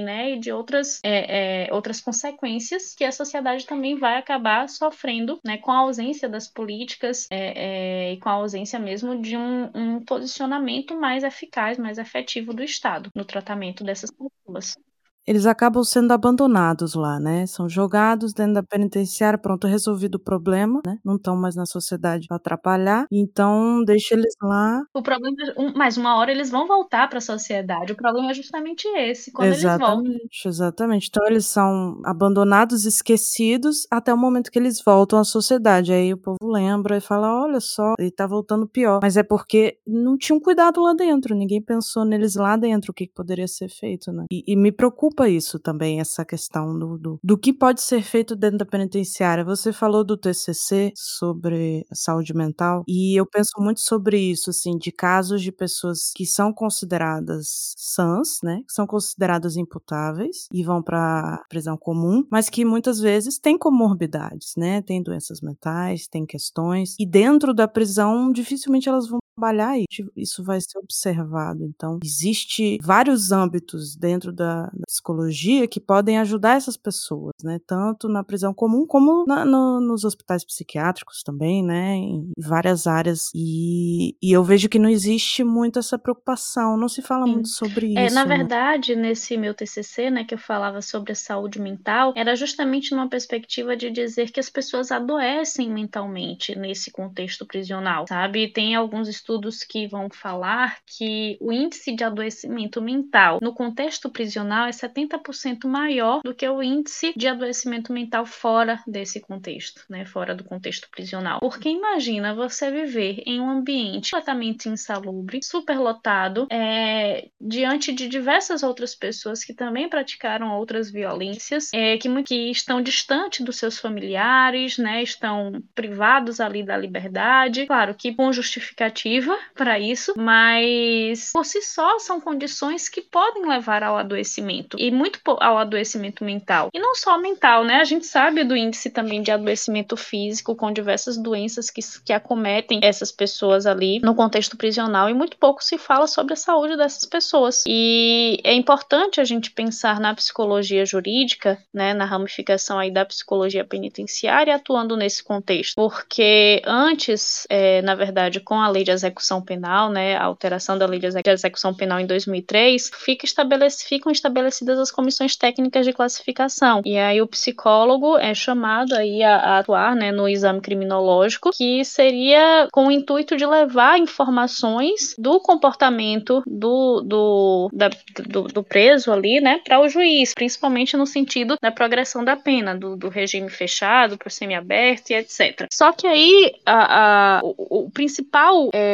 né, e de outras, é, é, outras consequências que a sociedade também vai acabar sofrendo, né, com a ausência das políticas é, é, e com a ausência mesmo de um, um posicionamento mais eficaz, mais efetivo do Estado no tratamento dessas pessoas. Eles acabam sendo abandonados lá, né, são jogados dentro da penitenciária, pronto, resolvido o problema, né, não estão mais na sociedade para atrapalhar, então deixa eles lá. O problema é, mas uma hora eles vão voltar para a sociedade, o problema é justamente esse, quando exatamente, eles voltam. Exatamente, então eles são abandonados, esquecidos, até o momento que eles voltam à sociedade, aí o povo lembra e fala, olha só, ele tá voltando pior, mas é porque não tinham cuidado lá dentro, ninguém pensou neles lá dentro, o que poderia ser feito, né, e, e me preocupa preocupa isso também, essa questão do, do, do que pode ser feito dentro da penitenciária. Você falou do TCC sobre saúde mental e eu penso muito sobre isso, assim, de casos de pessoas que são consideradas sãs, né, que são consideradas imputáveis e vão para prisão comum, mas que muitas vezes têm comorbidades, né, têm doenças mentais, têm questões e dentro da prisão dificilmente elas vão trabalhar e isso vai ser observado. Então, existe vários âmbitos dentro da, da psicologia que podem ajudar essas pessoas, né? Tanto na prisão comum como na, no, nos hospitais psiquiátricos também, né? Em várias áreas. E, e, eu vejo que não existe muito essa preocupação, não se fala Sim. muito sobre é, isso. Na né? verdade, nesse meu TCC, né, que eu falava sobre a saúde mental, era justamente numa perspectiva de dizer que as pessoas adoecem mentalmente nesse contexto prisional, sabe? Tem alguns estudos que vão falar que o índice de adoecimento mental no contexto prisional é 70% maior do que o índice de adoecimento mental fora desse contexto, né, fora do contexto prisional. Porque imagina você viver em um ambiente completamente insalubre, superlotado, é, diante de diversas outras pessoas que também praticaram outras violências, é, que, que estão distantes dos seus familiares, né, estão privados ali da liberdade, claro que com justificativa para isso, mas por si só são condições que podem levar ao adoecimento e muito ao adoecimento mental. E não só mental, né? A gente sabe do índice também de adoecimento físico com diversas doenças que, que acometem essas pessoas ali no contexto prisional e muito pouco se fala sobre a saúde dessas pessoas. E é importante a gente pensar na psicologia jurídica, né, na ramificação aí da psicologia penitenciária atuando nesse contexto, porque antes, é, na verdade, com a lei de execução penal, né, a alteração da lei de execução penal em 2003, fica ficam estabelecidas as comissões técnicas de classificação. E aí o psicólogo é chamado aí a, a atuar, né, no exame criminológico, que seria com o intuito de levar informações do comportamento do, do, da, do, do, preso ali, né, para o juiz, principalmente no sentido da progressão da pena, do, do regime fechado para o semiaberto e etc. Só que aí a, a o, o, principal, é,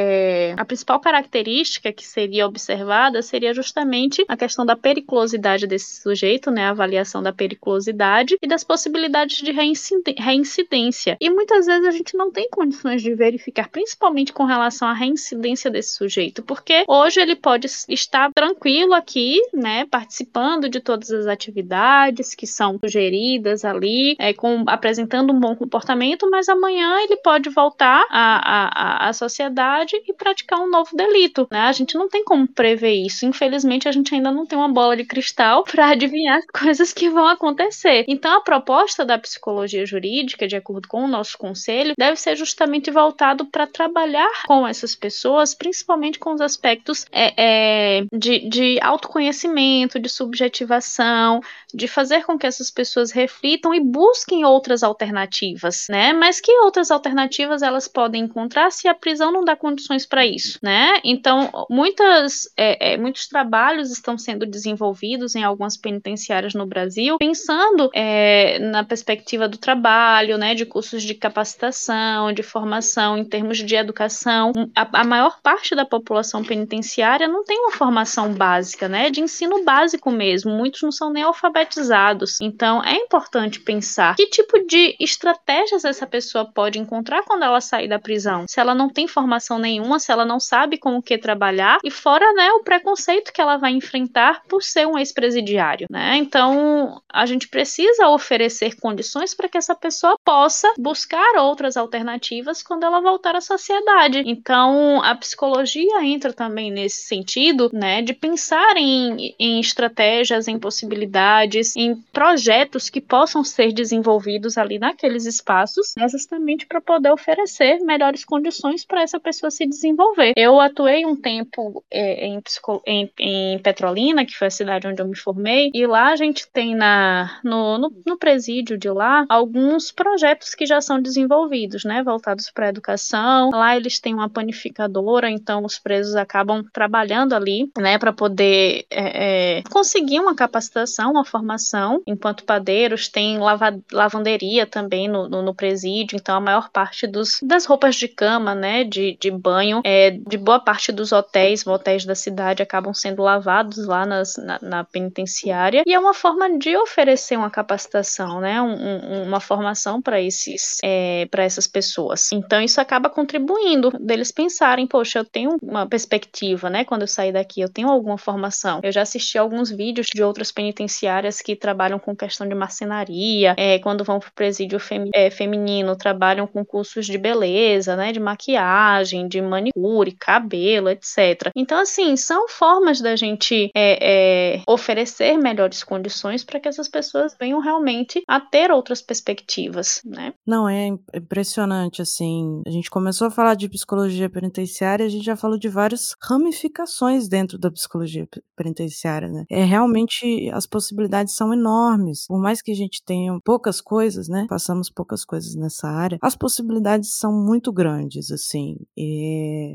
a principal característica que seria observada seria justamente a questão da periculosidade desse sujeito, né, a avaliação da periculosidade e das possibilidades de reincidência. E muitas vezes a gente não tem condições de verificar, principalmente com relação à reincidência desse sujeito, porque hoje ele pode estar tranquilo aqui, né, participando de todas as atividades que são sugeridas ali, é, com, apresentando um bom comportamento, mas amanhã ele pode voltar à, à, à sociedade e praticar um novo delito, né? A gente não tem como prever isso. Infelizmente, a gente ainda não tem uma bola de cristal para adivinhar as coisas que vão acontecer. Então, a proposta da psicologia jurídica, de acordo com o nosso conselho, deve ser justamente voltado para trabalhar com essas pessoas, principalmente com os aspectos é, é, de, de autoconhecimento, de subjetivação, de fazer com que essas pessoas reflitam e busquem outras alternativas, né? Mas que outras alternativas elas podem encontrar se a prisão não dá condições para isso, né? Então, muitas, é, é, muitos trabalhos estão sendo desenvolvidos em algumas penitenciárias no Brasil, pensando é, na perspectiva do trabalho, né? De cursos de capacitação, de formação em termos de educação. A, a maior parte da população penitenciária não tem uma formação básica, né? De ensino básico mesmo. Muitos não são nem alfabetizados. Então, é importante pensar que tipo de estratégias essa pessoa pode encontrar quando ela sair da prisão. Se ela não tem formação nenhuma, se ela não sabe como que trabalhar e fora, né, o preconceito que ela vai enfrentar por ser um ex-presidiário, né? Então, a gente precisa oferecer condições para que essa pessoa possa buscar outras alternativas quando ela voltar à sociedade. Então, a psicologia entra também nesse sentido, né, de pensar em, em estratégias, em possibilidades, em projetos que possam ser desenvolvidos ali naqueles espaços, né, justamente para poder oferecer melhores condições para essa pessoa se desenvolver. Eu atuei um tempo é, em, em, em, Petrolina, que foi a cidade onde eu me formei, e lá a gente tem na, no, no, no presídio de lá alguns projetos que já são desenvolvidos, né, voltados para a educação. Lá eles têm uma panificadora, então os presos acabam trabalhando ali, né, para poder é, é, conseguir uma capacitação, uma formação. Enquanto padeiros, tem lava, lavanderia também no, no, no, presídio, então a maior parte dos, das roupas de cama, né, de, de banho, é, de boa parte dos hotéis, motéis da cidade acabam sendo lavados lá nas, na, na penitenciária, e é uma forma de oferecer uma capacitação, né, um, um, uma formação para esses, é, para essas pessoas. Então isso acaba contribuindo deles pensarem, poxa, eu tenho uma perspectiva, né, quando eu sair daqui, eu tenho alguma formação. Eu já assisti alguns vídeos de outras penitenciárias que trabalham com questão de marcenaria, é, quando vão para o presídio é, feminino, trabalham com cursos de beleza, né, de maquiagem, de manicure, cabelo, etc. Então, assim, são formas da gente é, é, oferecer melhores condições para que essas pessoas venham realmente a ter outras perspectivas, né? Não, é impressionante, assim, a gente começou a falar de psicologia penitenciária, a gente já falou de várias ramificações dentro da psicologia penitenciária, né? É realmente, as possibilidades são enormes, por mais que a gente tenha poucas coisas, né? Passamos poucas coisas nessa área, as possibilidades são muito grandes, assim. E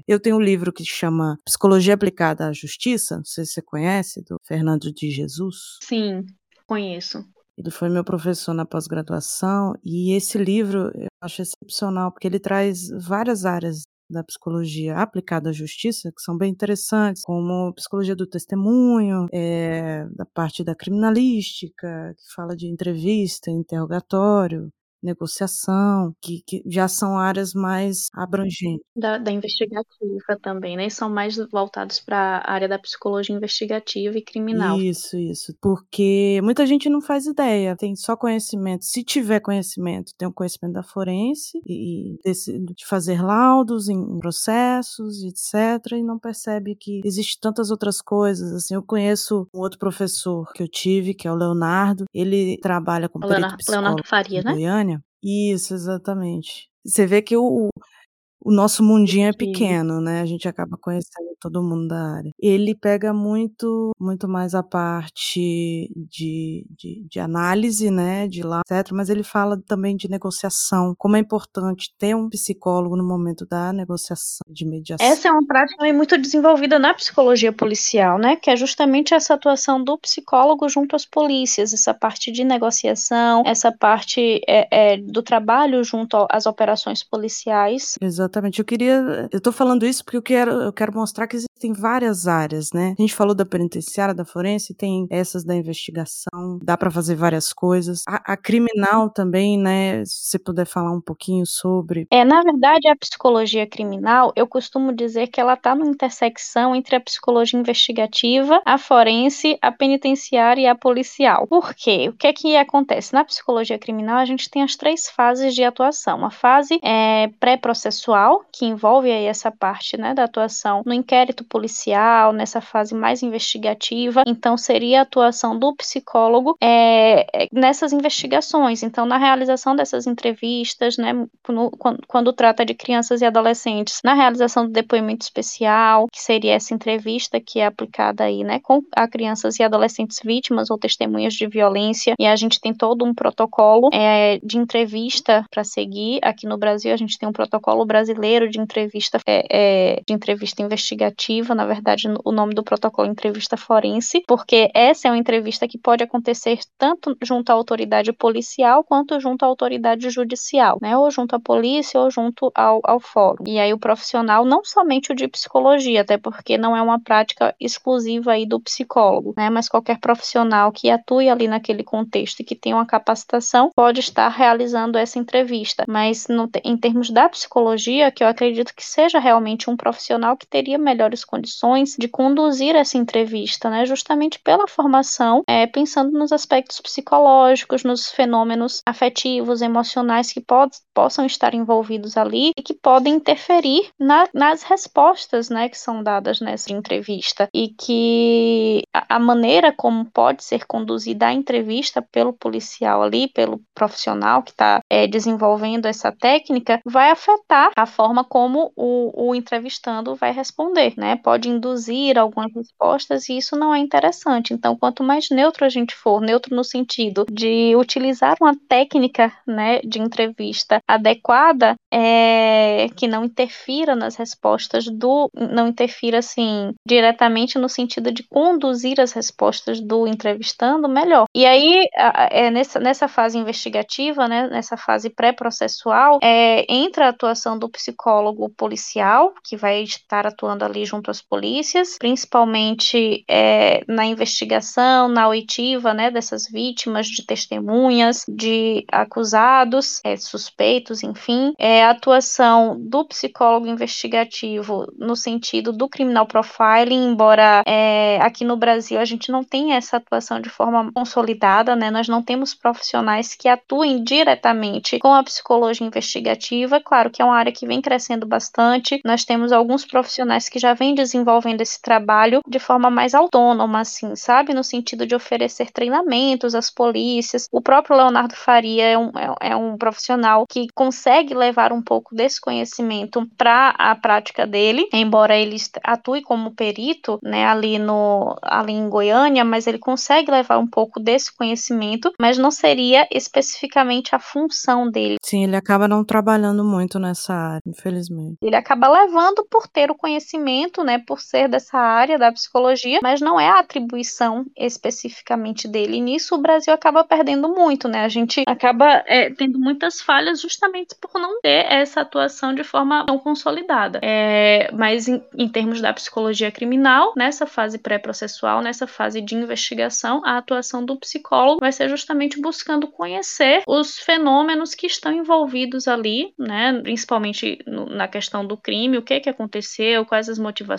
eu tenho um livro que chama Psicologia Aplicada à Justiça, não sei se você conhece, do Fernando de Jesus. Sim, conheço. Ele foi meu professor na pós-graduação e esse livro eu acho excepcional porque ele traz várias áreas da psicologia aplicada à justiça, que são bem interessantes, como psicologia do testemunho, é, da parte da criminalística, que fala de entrevista, interrogatório, negociação, que, que já são áreas mais abrangentes. Da, da investigativa também, né? São mais voltados para a área da psicologia investigativa e criminal. Isso, isso. Porque muita gente não faz ideia, tem só conhecimento. Se tiver conhecimento, tem o conhecimento da forense e desse, de fazer laudos em processos, etc. E não percebe que existe tantas outras coisas. Assim, eu conheço um outro professor que eu tive, que é o Leonardo. Ele trabalha com Leonardo, Leonardo Faria, né? Goiânia. Isso, exatamente. Você vê que o, o nosso mundinho é pequeno, né? A gente acaba conhecendo todo mundo da área. Ele pega muito, muito mais a parte de, de, de análise, né? De lá, etc. Mas ele fala também de negociação, como é importante ter um psicólogo no momento da negociação, de mediação. Essa é uma prática muito desenvolvida na psicologia policial, né? Que é justamente essa atuação do psicólogo junto às polícias, essa parte de negociação, essa parte é, é, do trabalho junto às operações policiais. Exatamente. Eu queria. Eu tô falando isso porque eu quero, eu quero mostrar que existem várias áreas, né? A gente falou da penitenciária, da forense, tem essas da investigação, dá para fazer várias coisas. A, a, criminal também, né? Se puder falar um pouquinho sobre. É, na verdade, a psicologia criminal, eu costumo dizer que ela tá numa intersecção entre a psicologia investigativa, a forense, a penitenciária e a policial. Por quê? O que é que acontece? Na psicologia criminal, a gente tem as três fases de atuação. A fase é, pré-processual, que envolve aí essa parte né, da atuação no inquérito policial, nessa fase mais investigativa. Então, seria a atuação do psicólogo é, nessas investigações. Então, na realização dessas entrevistas, né, no, quando, quando trata de crianças e adolescentes, na realização do depoimento especial, que seria essa entrevista que é aplicada aí, né, com a crianças e adolescentes vítimas ou testemunhas de violência, e a gente tem todo um protocolo é, de entrevista para seguir. Aqui no Brasil, a gente tem um protocolo brasileiro de entrevista, é, é, de entrevista investigativa, na verdade, o nome do protocolo é entrevista forense, porque essa é uma entrevista que pode acontecer tanto junto à autoridade policial quanto junto à autoridade judicial, né? Ou junto à polícia ou junto ao, ao fórum. E aí o profissional, não somente o de psicologia, até porque não é uma prática exclusiva aí do psicólogo, né? Mas qualquer profissional que atue ali naquele contexto e que tenha uma capacitação pode estar realizando essa entrevista. Mas no, em termos da psicologia, que eu acredito que seja realmente um profissional que teria melhores condições de conduzir essa entrevista, né? Justamente pela formação, é, pensando nos aspectos psicológicos, nos fenômenos afetivos, emocionais que pod possam estar envolvidos ali e que podem interferir na, nas respostas, né, que são dadas nessa entrevista e que a, a maneira como pode ser conduzida a entrevista pelo policial ali, pelo profissional que está é, desenvolvendo essa técnica, vai afetar a forma como o, o entrevistando vai responder, né? Pode induzir algumas respostas e isso não é interessante. Então, quanto mais neutro a gente for, neutro no sentido de utilizar uma técnica, né, de entrevista adequada, é, que não interfira nas respostas do, não interfira assim diretamente no sentido de conduzir as respostas do entrevistando, melhor. E aí, é nessa, nessa fase investigativa, né, nessa fase pré-processual, é, entra a atuação do psicólogo policial, que vai estar atuando ali junto às polícias, principalmente é, na investigação, na oitiva, né, dessas vítimas, de testemunhas, de acusados, é, suspeitos, enfim. É, a atuação do psicólogo investigativo no sentido do criminal profiling, embora é, aqui no Brasil a gente não tenha essa atuação de forma consolidada, né, nós não temos profissionais que atuem diretamente com a psicologia investigativa, claro que é uma área que vem crescendo bastante. Nós temos alguns profissionais que já vêm desenvolvendo esse trabalho de forma mais autônoma, assim, sabe? No sentido de oferecer treinamentos às polícias. O próprio Leonardo Faria é um, é, é um profissional que consegue levar um pouco desse conhecimento para a prática dele, embora ele atue como perito, né, ali no ali em Goiânia, mas ele consegue levar um pouco desse conhecimento, mas não seria especificamente a função dele. Sim, ele acaba não trabalhando muito nessa área, infelizmente. Ele acaba levando por ter o conhecimento, né, por ser dessa área da psicologia, mas não é a atribuição especificamente dele. E nisso o Brasil acaba perdendo muito, né? A gente acaba é, tendo muitas falhas justamente por não ter essa atuação de forma tão consolidada. É, mas em, em termos da psicologia criminal, nessa fase pré-processual, nessa fase de investigação, a atuação do psicólogo vai ser justamente buscando conhecer os fenômenos que estão envolvidos ali, né? Principalmente no, na questão do crime, o que que aconteceu, quais as motivações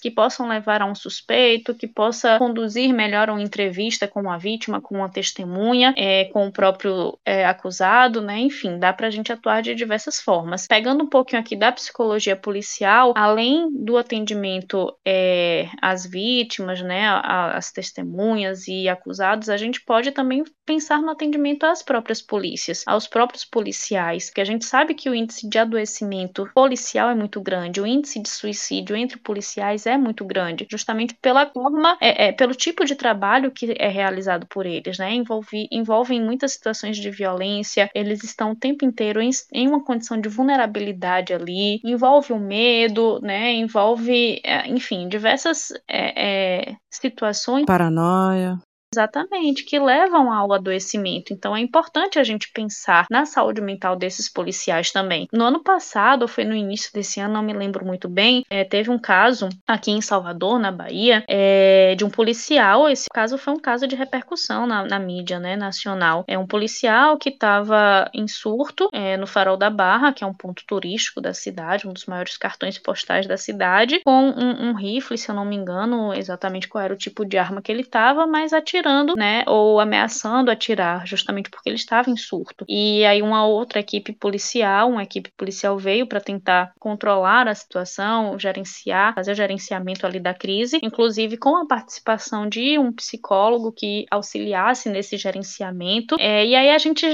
que possam levar a um suspeito, que possa conduzir melhor uma entrevista com uma vítima, com uma testemunha, é, com o próprio é, acusado, né? Enfim, dá para a gente atuar de diversas formas. Pegando um pouquinho aqui da psicologia policial, além do atendimento é, às vítimas, né, às testemunhas e acusados, a gente pode também pensar no atendimento às próprias polícias, aos próprios policiais, porque a gente sabe que o índice de adoecimento policial é muito grande, o índice de suicídio entre policiais é muito grande, justamente pela forma, é, é, pelo tipo de trabalho que é realizado por eles, né? Envolve, envolvem muitas situações de violência, eles estão o tempo inteiro em, em uma condição de vulnerabilidade ali, envolve o medo, né? Envolve, é, enfim, diversas é, é, situações. Paranoia. Exatamente, que levam ao adoecimento. Então é importante a gente pensar na saúde mental desses policiais também. No ano passado, ou foi no início desse ano, não me lembro muito bem, é, teve um caso aqui em Salvador, na Bahia, é, de um policial. Esse caso foi um caso de repercussão na, na mídia né, nacional. É um policial que estava em surto é, no Farol da Barra, que é um ponto turístico da cidade, um dos maiores cartões postais da cidade, com um, um rifle, se eu não me engano exatamente qual era o tipo de arma que ele estava, mas atirando atirando, né, ou ameaçando atirar, justamente porque ele estava em surto. E aí uma outra equipe policial, uma equipe policial veio para tentar controlar a situação, gerenciar, fazer o gerenciamento ali da crise, inclusive com a participação de um psicólogo que auxiliasse nesse gerenciamento. É, e aí a gente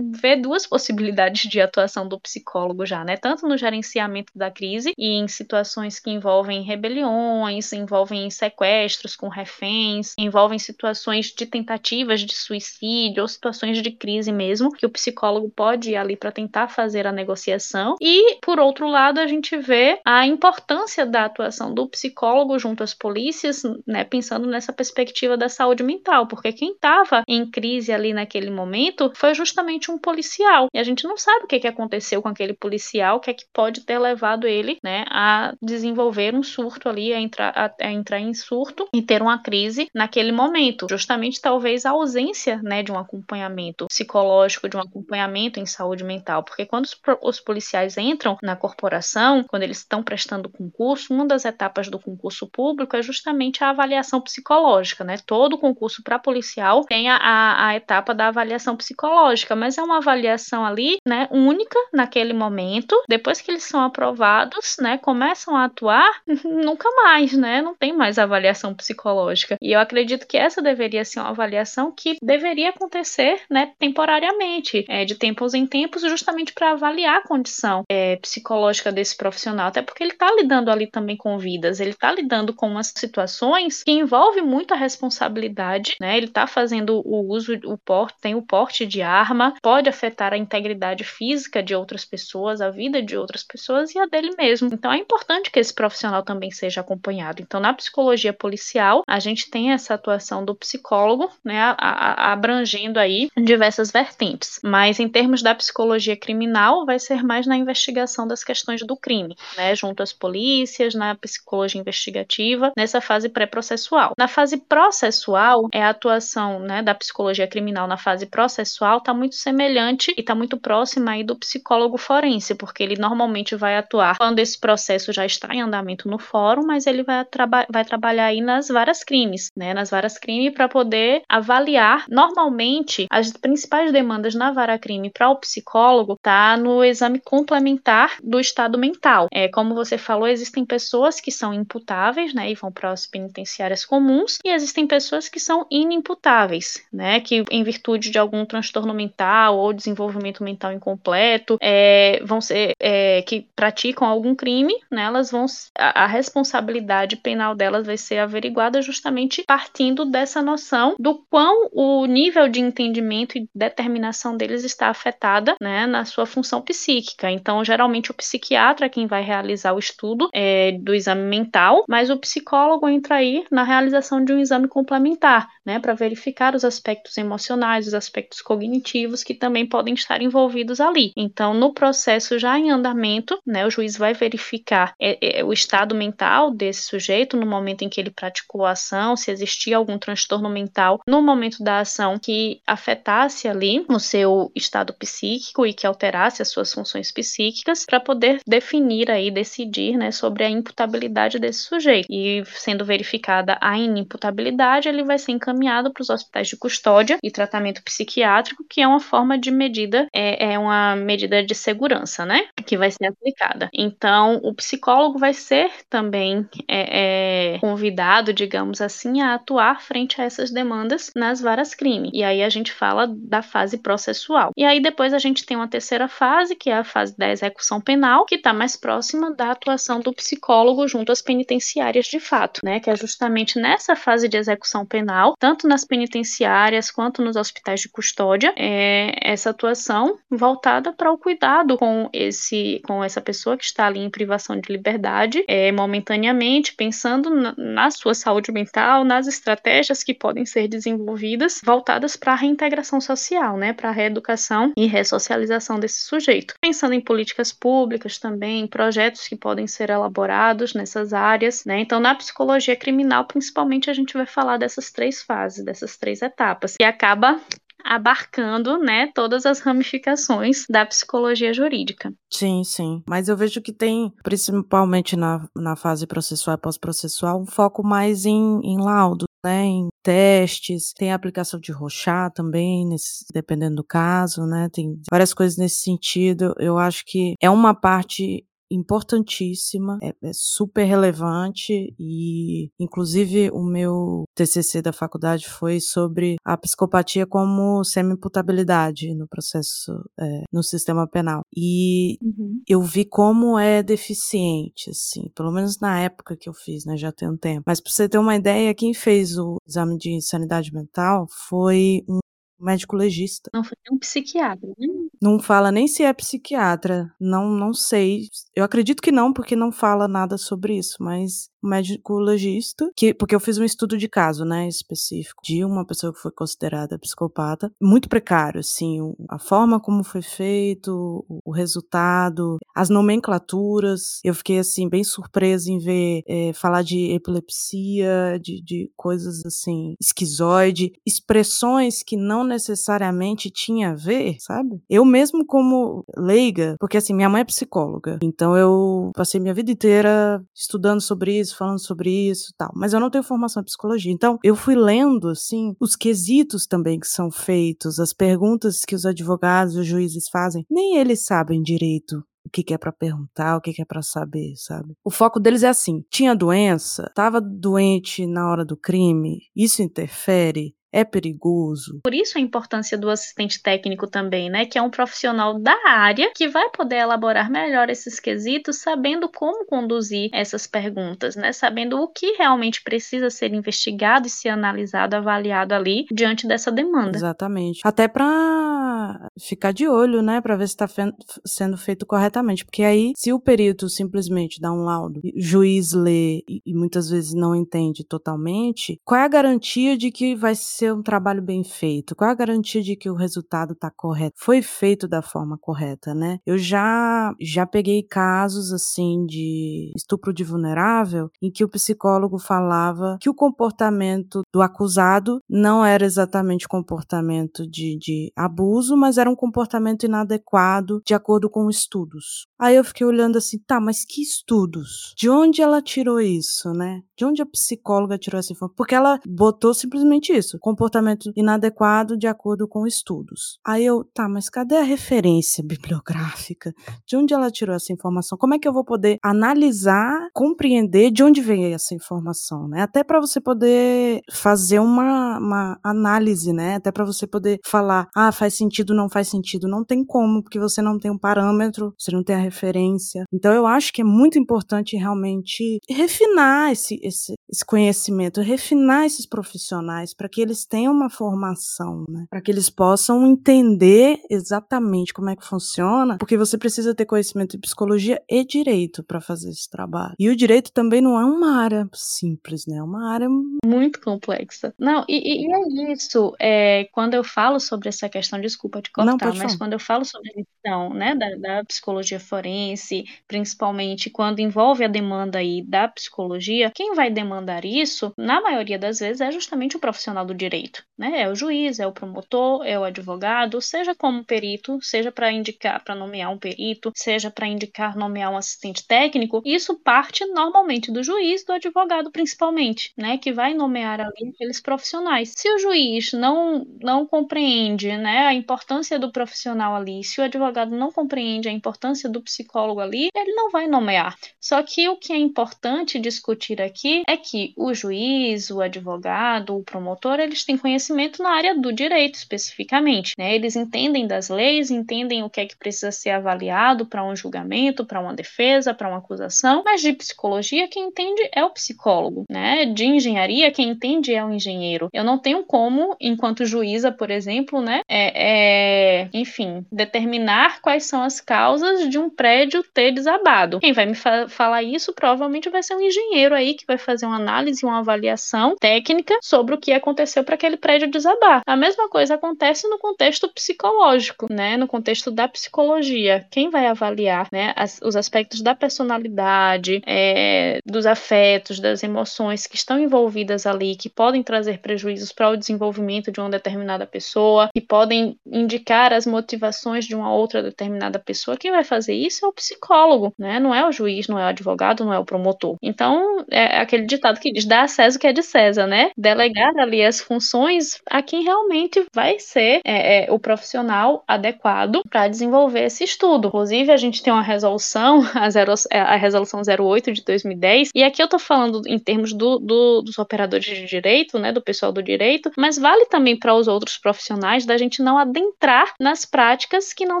vê duas possibilidades de atuação do psicólogo já, né, tanto no gerenciamento da crise e em situações que envolvem rebeliões, envolvem sequestros com reféns, envolvem situações de tentativas de suicídio ou situações de crise mesmo, que o psicólogo pode ir ali para tentar fazer a negociação. E, por outro lado, a gente vê a importância da atuação do psicólogo junto às polícias, né, pensando nessa perspectiva da saúde mental, porque quem estava em crise ali naquele momento foi justamente um policial. E a gente não sabe o que, que aconteceu com aquele policial, o que é que pode ter levado ele, né, a desenvolver um surto ali, a entrar, a, a entrar em surto e ter uma crise naquele momento, justamente justamente talvez a ausência né, de um acompanhamento psicológico, de um acompanhamento em saúde mental. Porque quando os, policiais entram na corporação, quando eles estão prestando concurso, uma das etapas do concurso público é justamente a avaliação psicológica. Né? Todo concurso para policial tem a, a, a, etapa da avaliação psicológica, mas é uma avaliação ali né, única naquele momento. Depois que eles são aprovados, né, começam a atuar, nunca mais, né? Não tem mais avaliação psicológica. E eu acredito que essa deveria ser uma avaliação que deveria acontecer né, temporariamente, é, de tempos em tempos, justamente para avaliar a condição é, psicológica desse profissional, até porque ele está lidando ali também com vidas, ele está lidando com umas situações que envolvem muita responsabilidade, né? Ele está fazendo o uso, o porte, tem o porte de arma, pode afetar a integridade física de outras pessoas, a vida de outras pessoas e a dele mesmo. Então é importante que esse profissional também seja acompanhado. Então, na psicologia policial, a gente tem essa atuação do psicólogo psicólogo, né, a, a, abrangendo aí diversas vertentes. Mas em termos da psicologia criminal, vai ser mais na investigação das questões do crime, né, junto às polícias, na psicologia investigativa, nessa fase pré-processual. Na fase processual, é a atuação, né, da psicologia criminal na fase processual está muito semelhante e está muito próxima aí do psicólogo forense, porque ele normalmente vai atuar quando esse processo já está em andamento no fórum, mas ele vai, traba vai trabalhar aí nas várias crimes, né, nas várias crimes para poder poder avaliar. Normalmente, as principais demandas na vara crime para o psicólogo tá no exame complementar do estado mental. É, como você falou, existem pessoas que são imputáveis, né, e vão para as penitenciárias comuns, e existem pessoas que são inimputáveis, né, que em virtude de algum transtorno mental ou desenvolvimento mental incompleto, é, vão ser é, que praticam algum crime, né, elas vão a, a responsabilidade penal delas vai ser averiguada justamente partindo dessa noção noção do quão o nível de entendimento e determinação deles está afetada né, na sua função psíquica. Então, geralmente, o psiquiatra é quem vai realizar o estudo é, do exame mental, mas o psicólogo entra aí na realização de um exame complementar, né, para verificar os aspectos emocionais, os aspectos cognitivos que também podem estar envolvidos ali. Então, no processo já em andamento, né, o juiz vai verificar é, é, o estado mental desse sujeito no momento em que ele praticou a ação, se existia algum transtorno mental mental no momento da ação que afetasse ali o seu estado psíquico e que alterasse as suas funções psíquicas para poder definir aí, decidir, né, sobre a imputabilidade desse sujeito. E sendo verificada a inimputabilidade, ele vai ser encaminhado para os hospitais de custódia e tratamento psiquiátrico, que é uma forma de medida, é, é uma medida de segurança, né, que vai ser aplicada. Então, o psicólogo vai ser também é, é, convidado, digamos assim, a atuar frente a essas demandas nas varas crime. E aí a gente fala da fase processual. E aí depois a gente tem uma terceira fase, que é a fase da execução penal, que está mais próxima da atuação do psicólogo junto às penitenciárias de fato, né? Que é justamente nessa fase de execução penal, tanto nas penitenciárias quanto nos hospitais de custódia, é essa atuação voltada para o cuidado com esse com essa pessoa que está ali em privação de liberdade, é, momentaneamente, pensando na, na sua saúde mental, nas estratégias que podem ser desenvolvidas voltadas para a reintegração social, né, para a reeducação e ressocialização desse sujeito. Pensando em políticas públicas também, projetos que podem ser elaborados nessas áreas, né? Então, na psicologia criminal, principalmente, a gente vai falar dessas três fases, dessas três etapas, e acaba abarcando, né, todas as ramificações da psicologia jurídica. Sim, sim. Mas eu vejo que tem, principalmente na, na fase processual e pós-processual, um foco mais em, em laudo, né, em testes, tem a aplicação de rochá também, nesse, dependendo do caso, né, tem várias coisas nesse sentido. Eu acho que é uma parte importantíssima, é, é, super relevante e, inclusive, o meu TCC da faculdade foi sobre a psicopatia como semi-imputabilidade no processo, é, no sistema penal. E uhum. eu vi como é deficiente, assim, pelo menos na época que eu fiz, né, já tem um tempo. Mas pra você ter uma ideia, quem fez o exame de sanidade mental foi um médico legista. Não foi um psiquiatra, né? Não fala nem se é psiquiatra. Não, não sei. Eu acredito que não, porque não fala nada sobre isso, mas médico legista, que, porque eu fiz um estudo de caso, né, específico, de uma pessoa que foi considerada psicopata, muito precário, assim, a forma como foi feito, o resultado, as nomenclaturas, eu fiquei, assim, bem surpresa em ver, é, falar de epilepsia, de, de coisas, assim, esquizoide, expressões que não necessariamente tinha a ver, sabe? Eu mesmo como leiga, porque, assim, minha mãe é psicóloga, então eu passei minha vida inteira estudando sobre isso, falando sobre isso tal. Mas eu não tenho formação em psicologia. Então, eu fui lendo, assim, os quesitos também que são feitos, as perguntas que os advogados os juízes fazem. Nem eles sabem direito o que, que é para perguntar, o que, que é para saber, sabe? O foco deles é assim: tinha doença, estava doente na hora do crime, isso interfere? É perigoso. Por isso a importância do assistente técnico também, né, que é um profissional da área que vai poder elaborar melhor esses quesitos, sabendo como conduzir essas perguntas, né, sabendo o que realmente precisa ser investigado e ser analisado, avaliado ali diante dessa demanda. Exatamente. Até para ficar de olho, né, para ver se está fe sendo feito corretamente, porque aí se o perito simplesmente dá um laudo, o juiz lê e, e muitas vezes não entende totalmente, qual é a garantia de que vai ser ser um trabalho bem feito? Qual a garantia de que o resultado está correto? Foi feito da forma correta, né? Eu já já peguei casos assim de estupro de vulnerável em que o psicólogo falava que o comportamento do acusado não era exatamente comportamento de, de abuso, mas era um comportamento inadequado de acordo com estudos. Aí eu fiquei olhando assim, tá, mas que estudos? De onde ela tirou isso, né? De onde a psicóloga tirou essa informação? Porque ela botou simplesmente isso comportamento inadequado de acordo com estudos. Aí eu, tá, mas cadê a referência bibliográfica? De onde ela tirou essa informação? Como é que eu vou poder analisar, compreender de onde vem essa informação, né? Até para você poder fazer uma, uma análise, né? Até para você poder falar, ah, faz sentido, não faz sentido. Não tem como, porque você não tem um parâmetro, você não tem a referência. Então eu acho que é muito importante realmente refinar esse, esse, esse conhecimento, refinar esses profissionais para que eles tenham uma formação, né? Para que eles possam entender exatamente como é que funciona, porque você precisa ter conhecimento de psicologia e direito para fazer esse trabalho. E o direito também não é uma área simples, né? É uma área muito complexa. Não, e, e é isso. É, quando eu falo sobre essa questão, desculpa te cortar, não, mas quando eu falo sobre a questão né, da, da psicologia forense, forense, principalmente quando envolve a demanda aí da psicologia, quem vai demandar isso, na maioria das vezes, é justamente o profissional do direito, né? É o juiz, é o promotor, é o advogado, seja como perito, seja para indicar, para nomear um perito, seja para indicar nomear um assistente técnico, isso parte normalmente do juiz, do advogado principalmente, né, que vai nomear ali aqueles profissionais. Se o juiz não não compreende, né, a importância do profissional ali, se o advogado não compreende a importância do psicólogo ali, ele não vai nomear. Só que o que é importante discutir aqui é que o juiz, o advogado, o promotor, eles têm conhecimento na área do direito especificamente, né? Eles entendem das leis, entendem o que é que precisa ser avaliado para um julgamento, para uma defesa, para uma acusação, mas de psicologia quem entende é o psicólogo, né? De engenharia quem entende é o engenheiro. Eu não tenho como, enquanto juíza, por exemplo, né, é, é, enfim, determinar quais são as causas de um prédio ter desabado. Quem vai me fa falar isso provavelmente vai ser um engenheiro aí que vai fazer uma análise, uma avaliação técnica sobre o que aconteceu para aquele prédio desabar. A mesma coisa acontece no contexto psicológico, né? No contexto da psicologia. Quem vai avaliar, né, as, os aspectos da personalidade, é, dos afetos, das emoções que estão envolvidas ali, que podem trazer prejuízos para o desenvolvimento de uma determinada pessoa, que podem indicar as motivações de uma outra determinada pessoa. Quem vai fazer isso é o psicólogo, né? Não é o juiz, não é o advogado, não é o promotor. Então, é aquele ditado que diz: dá a César o que é de César, né? Delegar ali as funções a quem realmente vai ser é, é, o profissional adequado para desenvolver esse estudo. Inclusive, a gente tem uma resolução, a, zero, a resolução 08 de 2010, e aqui eu tô falando em termos do, do, dos operadores de direito, né, do pessoal do direito, mas vale também para os outros profissionais da gente não adentrar nas práticas que não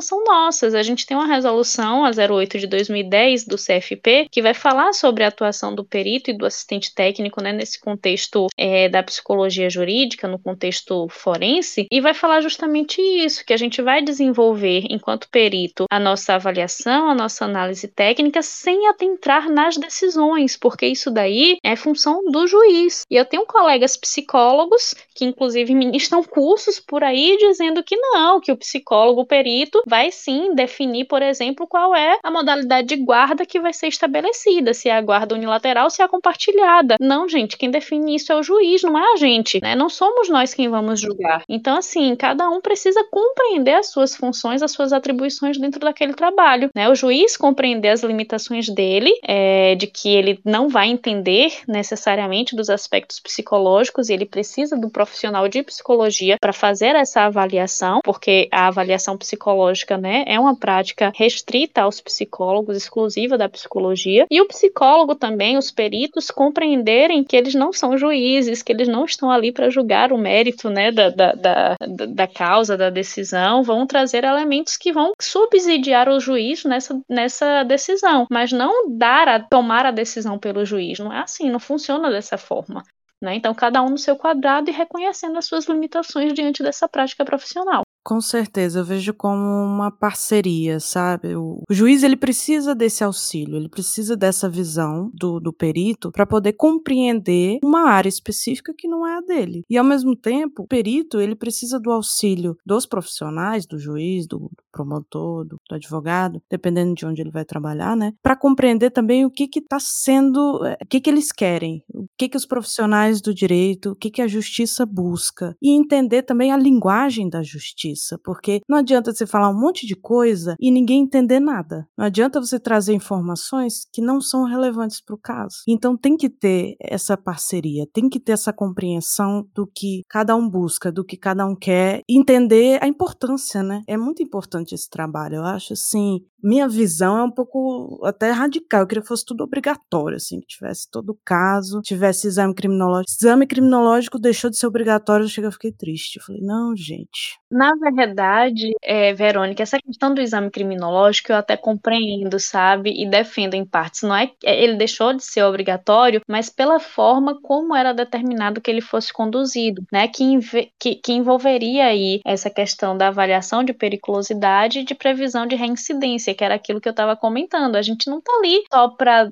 são nossas. A gente tem uma resolução, a 08 de 2010 do CFP, que vai falar sobre a atuação do perito e do assistente técnico, né, nesse contexto é, da psicologia jurídica, no contexto forense, e vai falar justamente isso, que a gente vai desenvolver enquanto perito a nossa avaliação, a nossa análise técnica, sem adentrar nas decisões, porque isso daí é função do juiz. E eu tenho colegas psicólogos que, inclusive, ministram cursos por aí dizendo que não, que o psicólogo perito vai sim definir, por exemplo, qual é a modalidade de guarda que vai ser estabelecida, se é a guarda unilateral, se é a compartilhada. Não, gente, quem define isso é o juiz, não é a gente, né? Não somos nós quem vamos julgar. Então, assim, cada um precisa compreender as suas funções, as suas atribuições dentro daquele trabalho, né? O juiz compreender as limitações dele, é, de que ele não vai entender necessariamente dos aspectos psicológicos e ele precisa do profissional de psicologia para fazer essa avaliação, porque a avaliação psicológica, né, é uma prática restrita aos psicólogos, exclusiva da psicologia, e o psicólogo também, os peritos compreenderem que eles não são juízes, que eles não estão ali para julgar o mérito, né, da, da, da, da causa, da decisão, vão trazer elementos que vão subsidiar o juiz nessa, nessa decisão, mas não dar a tomar a decisão pelo juiz. Não é assim, não funciona dessa forma. Né? Então, cada um no seu quadrado e reconhecendo as suas limitações diante dessa prática profissional. Com certeza, eu vejo como uma parceria, sabe? O, juiz ele precisa desse auxílio, ele precisa dessa visão do, do perito para poder compreender uma área específica que não é a dele. E ao mesmo tempo, o perito ele precisa do auxílio dos profissionais, do juiz, do promotor, do, do advogado, dependendo de onde ele vai trabalhar, né? Para compreender também o que que está sendo, eh, o que que eles querem, o que que os profissionais do direito, o que que a justiça busca e entender também a linguagem da justiça justiça, porque não adianta você falar um monte de coisa e ninguém entender nada. Não adianta você trazer informações que não são relevantes para o caso. Então tem que ter essa parceria, tem que ter essa compreensão do que cada um busca, do que cada um quer, entender a importância, né? É muito importante esse trabalho. Eu acho assim, minha visão é um pouco até radical. Eu queria que fosse tudo obrigatório, assim, que tivesse todo caso, tivesse exame criminológico. Exame criminológico deixou de ser obrigatório, eu cheguei, eu fiquei triste. Eu falei, não, gente. Na verdade, é, Verônica, essa questão do exame criminológico eu até compreendo, sabe? E defendo em partes. Não é é, ele deixou de ser obrigatório, mas pela forma como era determinado que ele fosse conduzido, né? Que, que, que envolveria aí essa questão da avaliação de periculosidade e de previsão de reincidência que era aquilo que eu estava comentando. A gente não está ali só para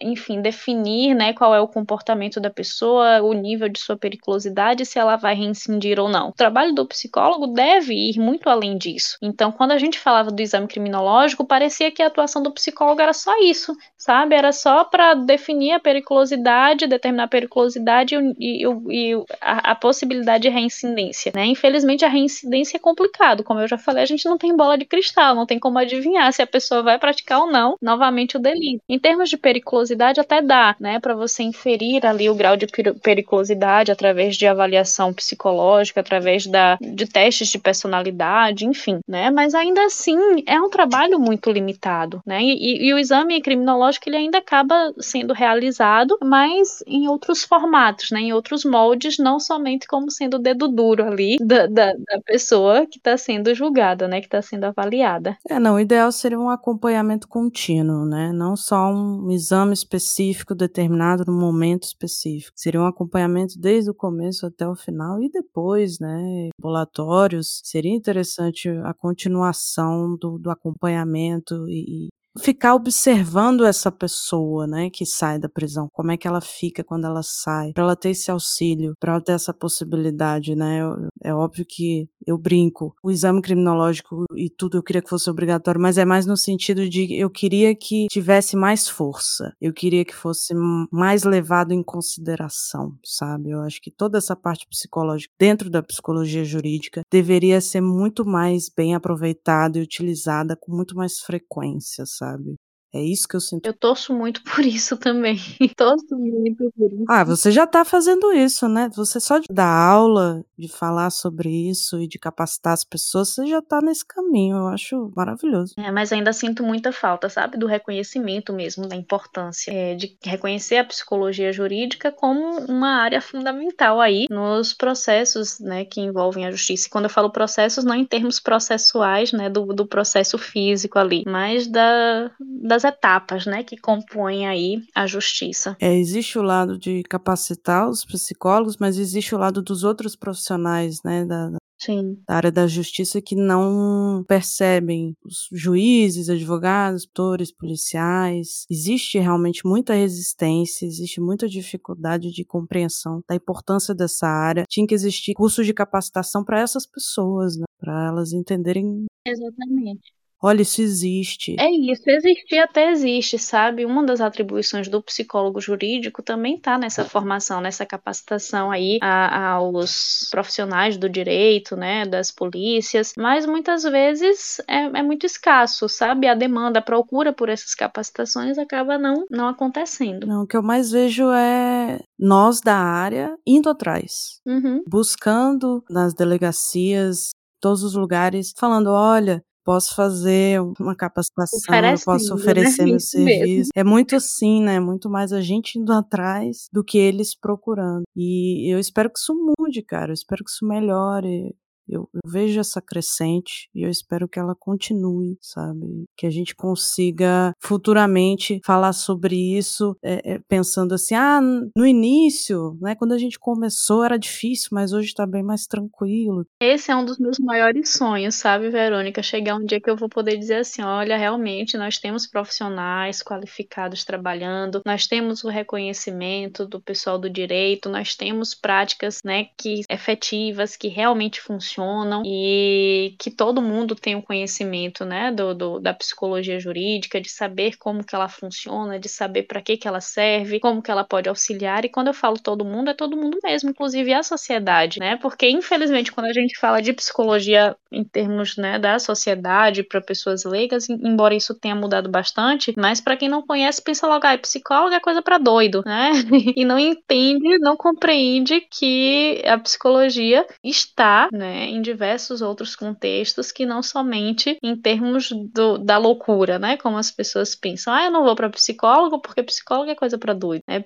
enfim, definir, né, qual é o comportamento da pessoa, o nível de sua periculosidade, se ela vai reincindir ou não. O trabalho do psicólogo deve ir muito além disso. Então, quando a gente falava do exame criminológico, parecia que a atuação do psicólogo era só isso, sabe? Era só para definir a periculosidade, determinar a periculosidade e, e, e a, a, possibilidade de reincidência, né? Infelizmente, a reincidência é complicado. Como eu já falei, a gente não tem bola de cristal, não tem como adivinhar se a pessoa vai praticar ou não novamente o delito. Em termos de periculosidade, até dá, né? Para você inferir ali o grau de periculosidade através de avaliação psicológica, através da, de testes de personalidade, enfim, né? Mas ainda assim é um trabalho muito limitado, né? E, e, e o exame criminológico ele ainda acaba sendo realizado, mas em outros formatos, né? Em outros moldes, não somente como sendo o dedo duro ali da, da, da pessoa que está sendo julgada, né? Que está sendo avaliada. É, não, o ideal seria um acompanhamento contínuo, né? Não só um exame específico determinado no momento específico. Seria um acompanhamento desde o começo até o final e depois, né? Ambulatórios. Seria interessante a continuação do, do acompanhamento e, ficar observando essa pessoa, né, que sai da prisão, como é que ela fica quando ela sai, para ela ter esse auxílio, para ela ter essa possibilidade, né? É óbvio que eu brinco, o exame criminológico e tudo eu queria que fosse obrigatório, mas é mais no sentido de eu queria que tivesse mais força, eu queria que fosse mais levado em consideração, sabe? Eu acho que toda essa parte psicológica dentro da psicologia jurídica deveria ser muito mais bem aproveitada e utilizada com muito mais frequência, sabe? Sabe? É isso que eu sinto. Eu torço muito por isso também. torço muito por isso. Ah, você já tá fazendo isso, né? Você só de dar aula, de falar sobre isso e de capacitar as pessoas, você já tá nesse caminho. Eu acho maravilhoso. É, mas ainda sinto muita falta, sabe? Do reconhecimento mesmo, da importância é, de reconhecer a psicologia jurídica como uma área fundamental aí nos processos, né, que envolvem a justiça. E quando eu falo processos, não em termos processuais, né, do, do processo físico ali, mas da, das etapas, né, que compõem aí a justiça. É, existe o lado de capacitar os psicólogos, mas existe o lado dos outros profissionais, né, da, Sim. da área da justiça que não percebem os juízes, advogados, autores, policiais. Existe realmente muita resistência, existe muita dificuldade de compreensão da importância dessa área. Tinha que existir cursos de capacitação para essas pessoas, né? para elas entenderem Exatamente. Olha, isso existe. É isso, existir até existe, sabe? Uma das atribuições do psicólogo jurídico também está nessa formação, nessa capacitação aí a, aos profissionais do direito, né, das polícias, mas muitas vezes é, é, muito escasso, sabe? A demanda, a procura por essas capacitações acaba não, não acontecendo. Não, o que eu mais vejo é nós da área indo atrás, uhum. buscando nas delegacias todos os lugares, falando: olha, posso fazer uma capacitação, eu posso né? oferecer né? meu serviço. Mesmo. É muito assim, né? Muito mais a gente indo atrás do que eles procurando. E eu espero que isso mude, cara. Eu espero que isso melhore. Eu, eu, vejo essa crescente e eu espero que ela continue, sabe? Que a gente consiga futuramente falar sobre isso, é, é, pensando assim, ah, no início, né, quando a gente começou era difícil, mas hoje tá bem mais tranquilo. Esse é um dos meus maiores sonhos, sabe, Verônica? Chegar um dia que eu vou poder dizer assim, olha, realmente nós temos profissionais qualificados trabalhando, nós temos o reconhecimento do pessoal do direito, nós temos práticas, né, que efetivas, que realmente funcionam funcionam e que todo mundo tem um conhecimento, né, do, do, da psicologia jurídica, de saber como que ela funciona, de saber para que que ela serve, como que ela pode auxiliar. E quando eu falo todo mundo, é todo mundo mesmo, inclusive a sociedade, né? Porque infelizmente quando a gente fala de psicologia em termos, né, da sociedade para pessoas leigas, embora isso tenha mudado bastante, mas para quem não conhece, pensa logo, ah, psicólogo é coisa para doido, né? e não entende, não compreende que a psicologia está, né, em diversos outros contextos que não somente em termos do, da loucura, né? Como as pessoas pensam, ah, eu não vou para psicólogo porque psicólogo é coisa para doido. É,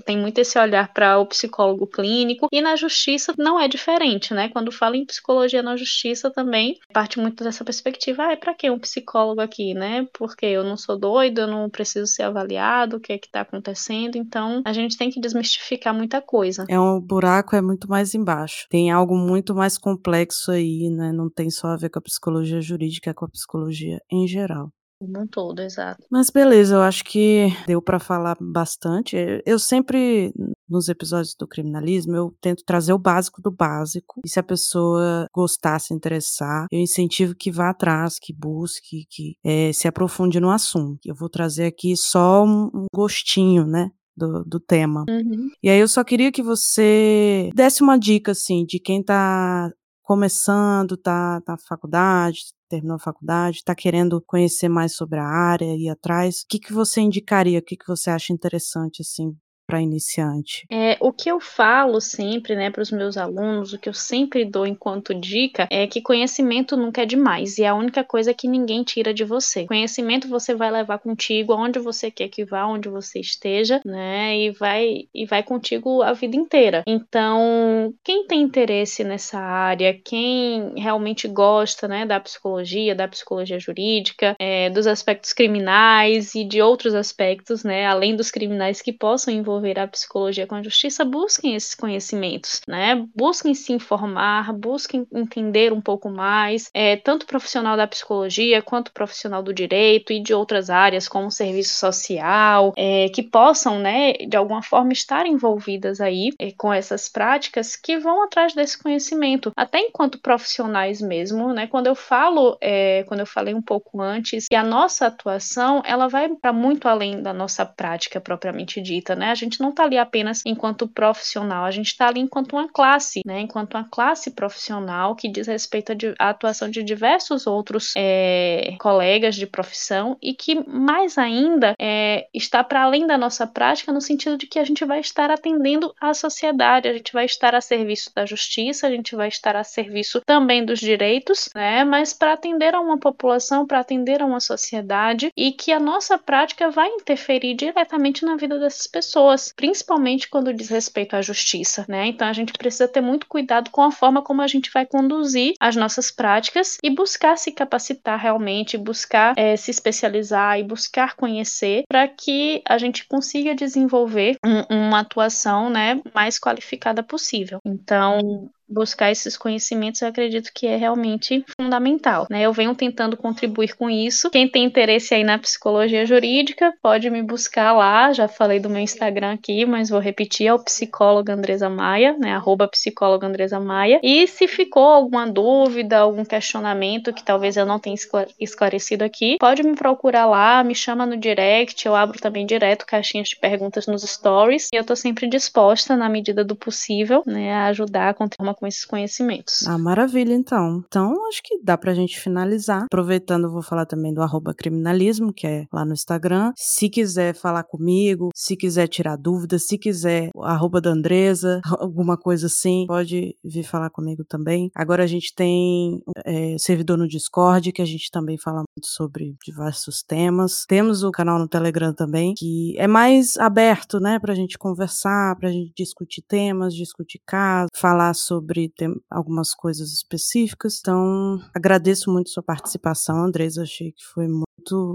tem muito esse olhar para o psicólogo clínico e na justiça não é diferente, né? Quando fala em psicologia na justiça também parte muito dessa perspectiva, ah, é para que um psicólogo aqui, né? Porque eu não sou doido, eu não preciso ser avaliado, o que é que está acontecendo? Então a gente tem que desmistificar muita coisa. É um buraco é muito mais embaixo. Tem algo muito mais complexo complexo aí, né? Não tem só a ver com a psicologia jurídica, é com a psicologia em geral. Como um todo, exato. Mas beleza, eu acho que deu para falar bastante. Eu sempre, nos episódios do criminalismo, eu tento trazer o básico do básico. E se a pessoa gostar, se interessar, eu incentivo que vá atrás, que busque, que é, se aprofunde no assunto. Eu vou trazer aqui só um, gostinho, né? do, do tema. Uhum. E aí eu só queria que você desse uma dica, assim, de quem tá começando, tá na faculdade, terminou a faculdade, está querendo conhecer mais sobre a área, ir atrás, o que, que você indicaria, o que, que você acha interessante, assim, para iniciante? É, o que eu falo sempre, né, para os meus alunos, o que eu sempre dou enquanto dica é que conhecimento nunca é demais e é a única coisa que ninguém tira de você. Conhecimento você vai levar contigo aonde você quer que vá, onde você esteja, né, e vai e vai contigo a vida inteira. Então, quem tem interesse nessa área, quem realmente gosta, né, da psicologia, da psicologia jurídica, é, dos aspectos criminais e de outros aspectos, né, além dos criminais que possam envolver desenvolver a psicologia com a justiça, busquem esses conhecimentos, né? Busquem se informar, busquem entender um pouco mais, é, tanto profissional da psicologia quanto profissional do direito e de outras áreas, como serviço social, é, que possam, né, de alguma forma estar envolvidas aí é, com essas práticas que vão atrás desse conhecimento, até enquanto profissionais mesmo, né? Quando eu falo, é, quando eu falei um pouco antes, que a nossa atuação ela vai para muito além da nossa prática propriamente dita, né? A gente gente não está ali apenas enquanto profissional, a gente está ali enquanto uma classe, né? Enquanto uma classe profissional que diz respeito à atuação de diversos outros é, colegas de profissão e que mais ainda é, está para além da nossa prática no sentido de que a gente vai estar atendendo a sociedade, a gente vai estar a serviço da justiça, a gente vai estar a serviço também dos direitos, né? Mas para atender a uma população, para atender a uma sociedade e que a nossa prática vai interferir diretamente na vida dessas pessoas pessoas, principalmente quando diz respeito à justiça, né? Então a gente precisa ter muito cuidado com a forma como a gente vai conduzir as nossas práticas e buscar se capacitar realmente, buscar é, se especializar e buscar conhecer para que a gente consiga desenvolver um, uma atuação, né, mais qualificada possível. Então buscar esses conhecimentos, eu acredito que é realmente fundamental. Né? Eu venho tentando contribuir com isso. Quem tem interesse aí na psicologia jurídica, pode me buscar lá. Já falei do meu Instagram aqui, mas vou repetir: é o psicólogo Andresa Maia, né? Arroba psicóloga Andresa Maia. E se ficou alguma dúvida, algum questionamento que talvez eu não tenha esclarecido aqui, pode me procurar lá, me chama no direct. Eu abro também direto caixinhas de perguntas nos stories. E eu tô sempre disposta, na medida do possível, né, a ajudar a contribuir com esses conhecimentos. Ah, maravilha, então. Então, acho que dá pra gente finalizar. Aproveitando, vou falar também do arroba criminalismo, que é lá no Instagram. Se quiser falar comigo, se quiser tirar dúvidas, se quiser arroba da Andresa, alguma coisa assim, pode vir falar comigo também. Agora a gente tem é, servidor no Discord, que a gente também fala muito sobre diversos temas. Temos o canal no Telegram também, que é mais aberto, né, pra gente conversar, pra gente discutir temas, discutir casos, falar sobre sobre algumas coisas específicas. Então, agradeço muito sua participação, Andresa. Achei que foi muito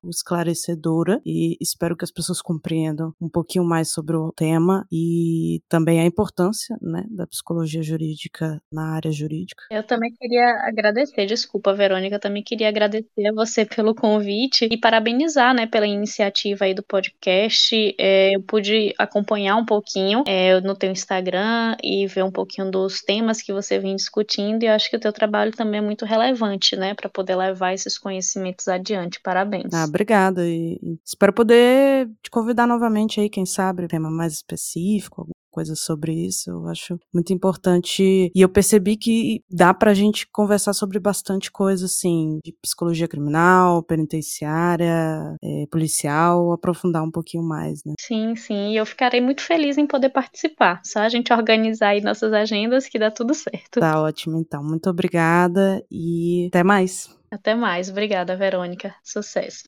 esclarecedora e espero que as pessoas compreendam um pouquinho mais sobre o tema e também a importância né, da psicologia jurídica na área jurídica. Eu também queria agradecer, desculpa, Verônica, também queria agradecer a você pelo convite e parabenizar né, pela iniciativa aí do podcast. É, eu pude acompanhar um pouquinho é, no teu Instagram e ver um pouquinho dos temas que você vem discutindo e acho que o teu trabalho também é muito relevante, né, para poder levar esses conhecimentos adiante. Parabéns. Ah, obrigada e espero poder te convidar novamente aí, quem sabe, tema mais específico, coisa sobre isso. Eu acho muito importante. E eu percebi que dá pra gente conversar sobre bastante coisa, assim, de psicologia criminal, penitenciária, é, policial, aprofundar um pouquinho mais, né? Sim, sim. E eu ficarei muito feliz em poder participar. Só a gente organizar aí nossas agendas que dá tudo certo. Tá ótimo, então. Muito obrigada e até mais. Até mais. Obrigada, Verônica. Sucesso.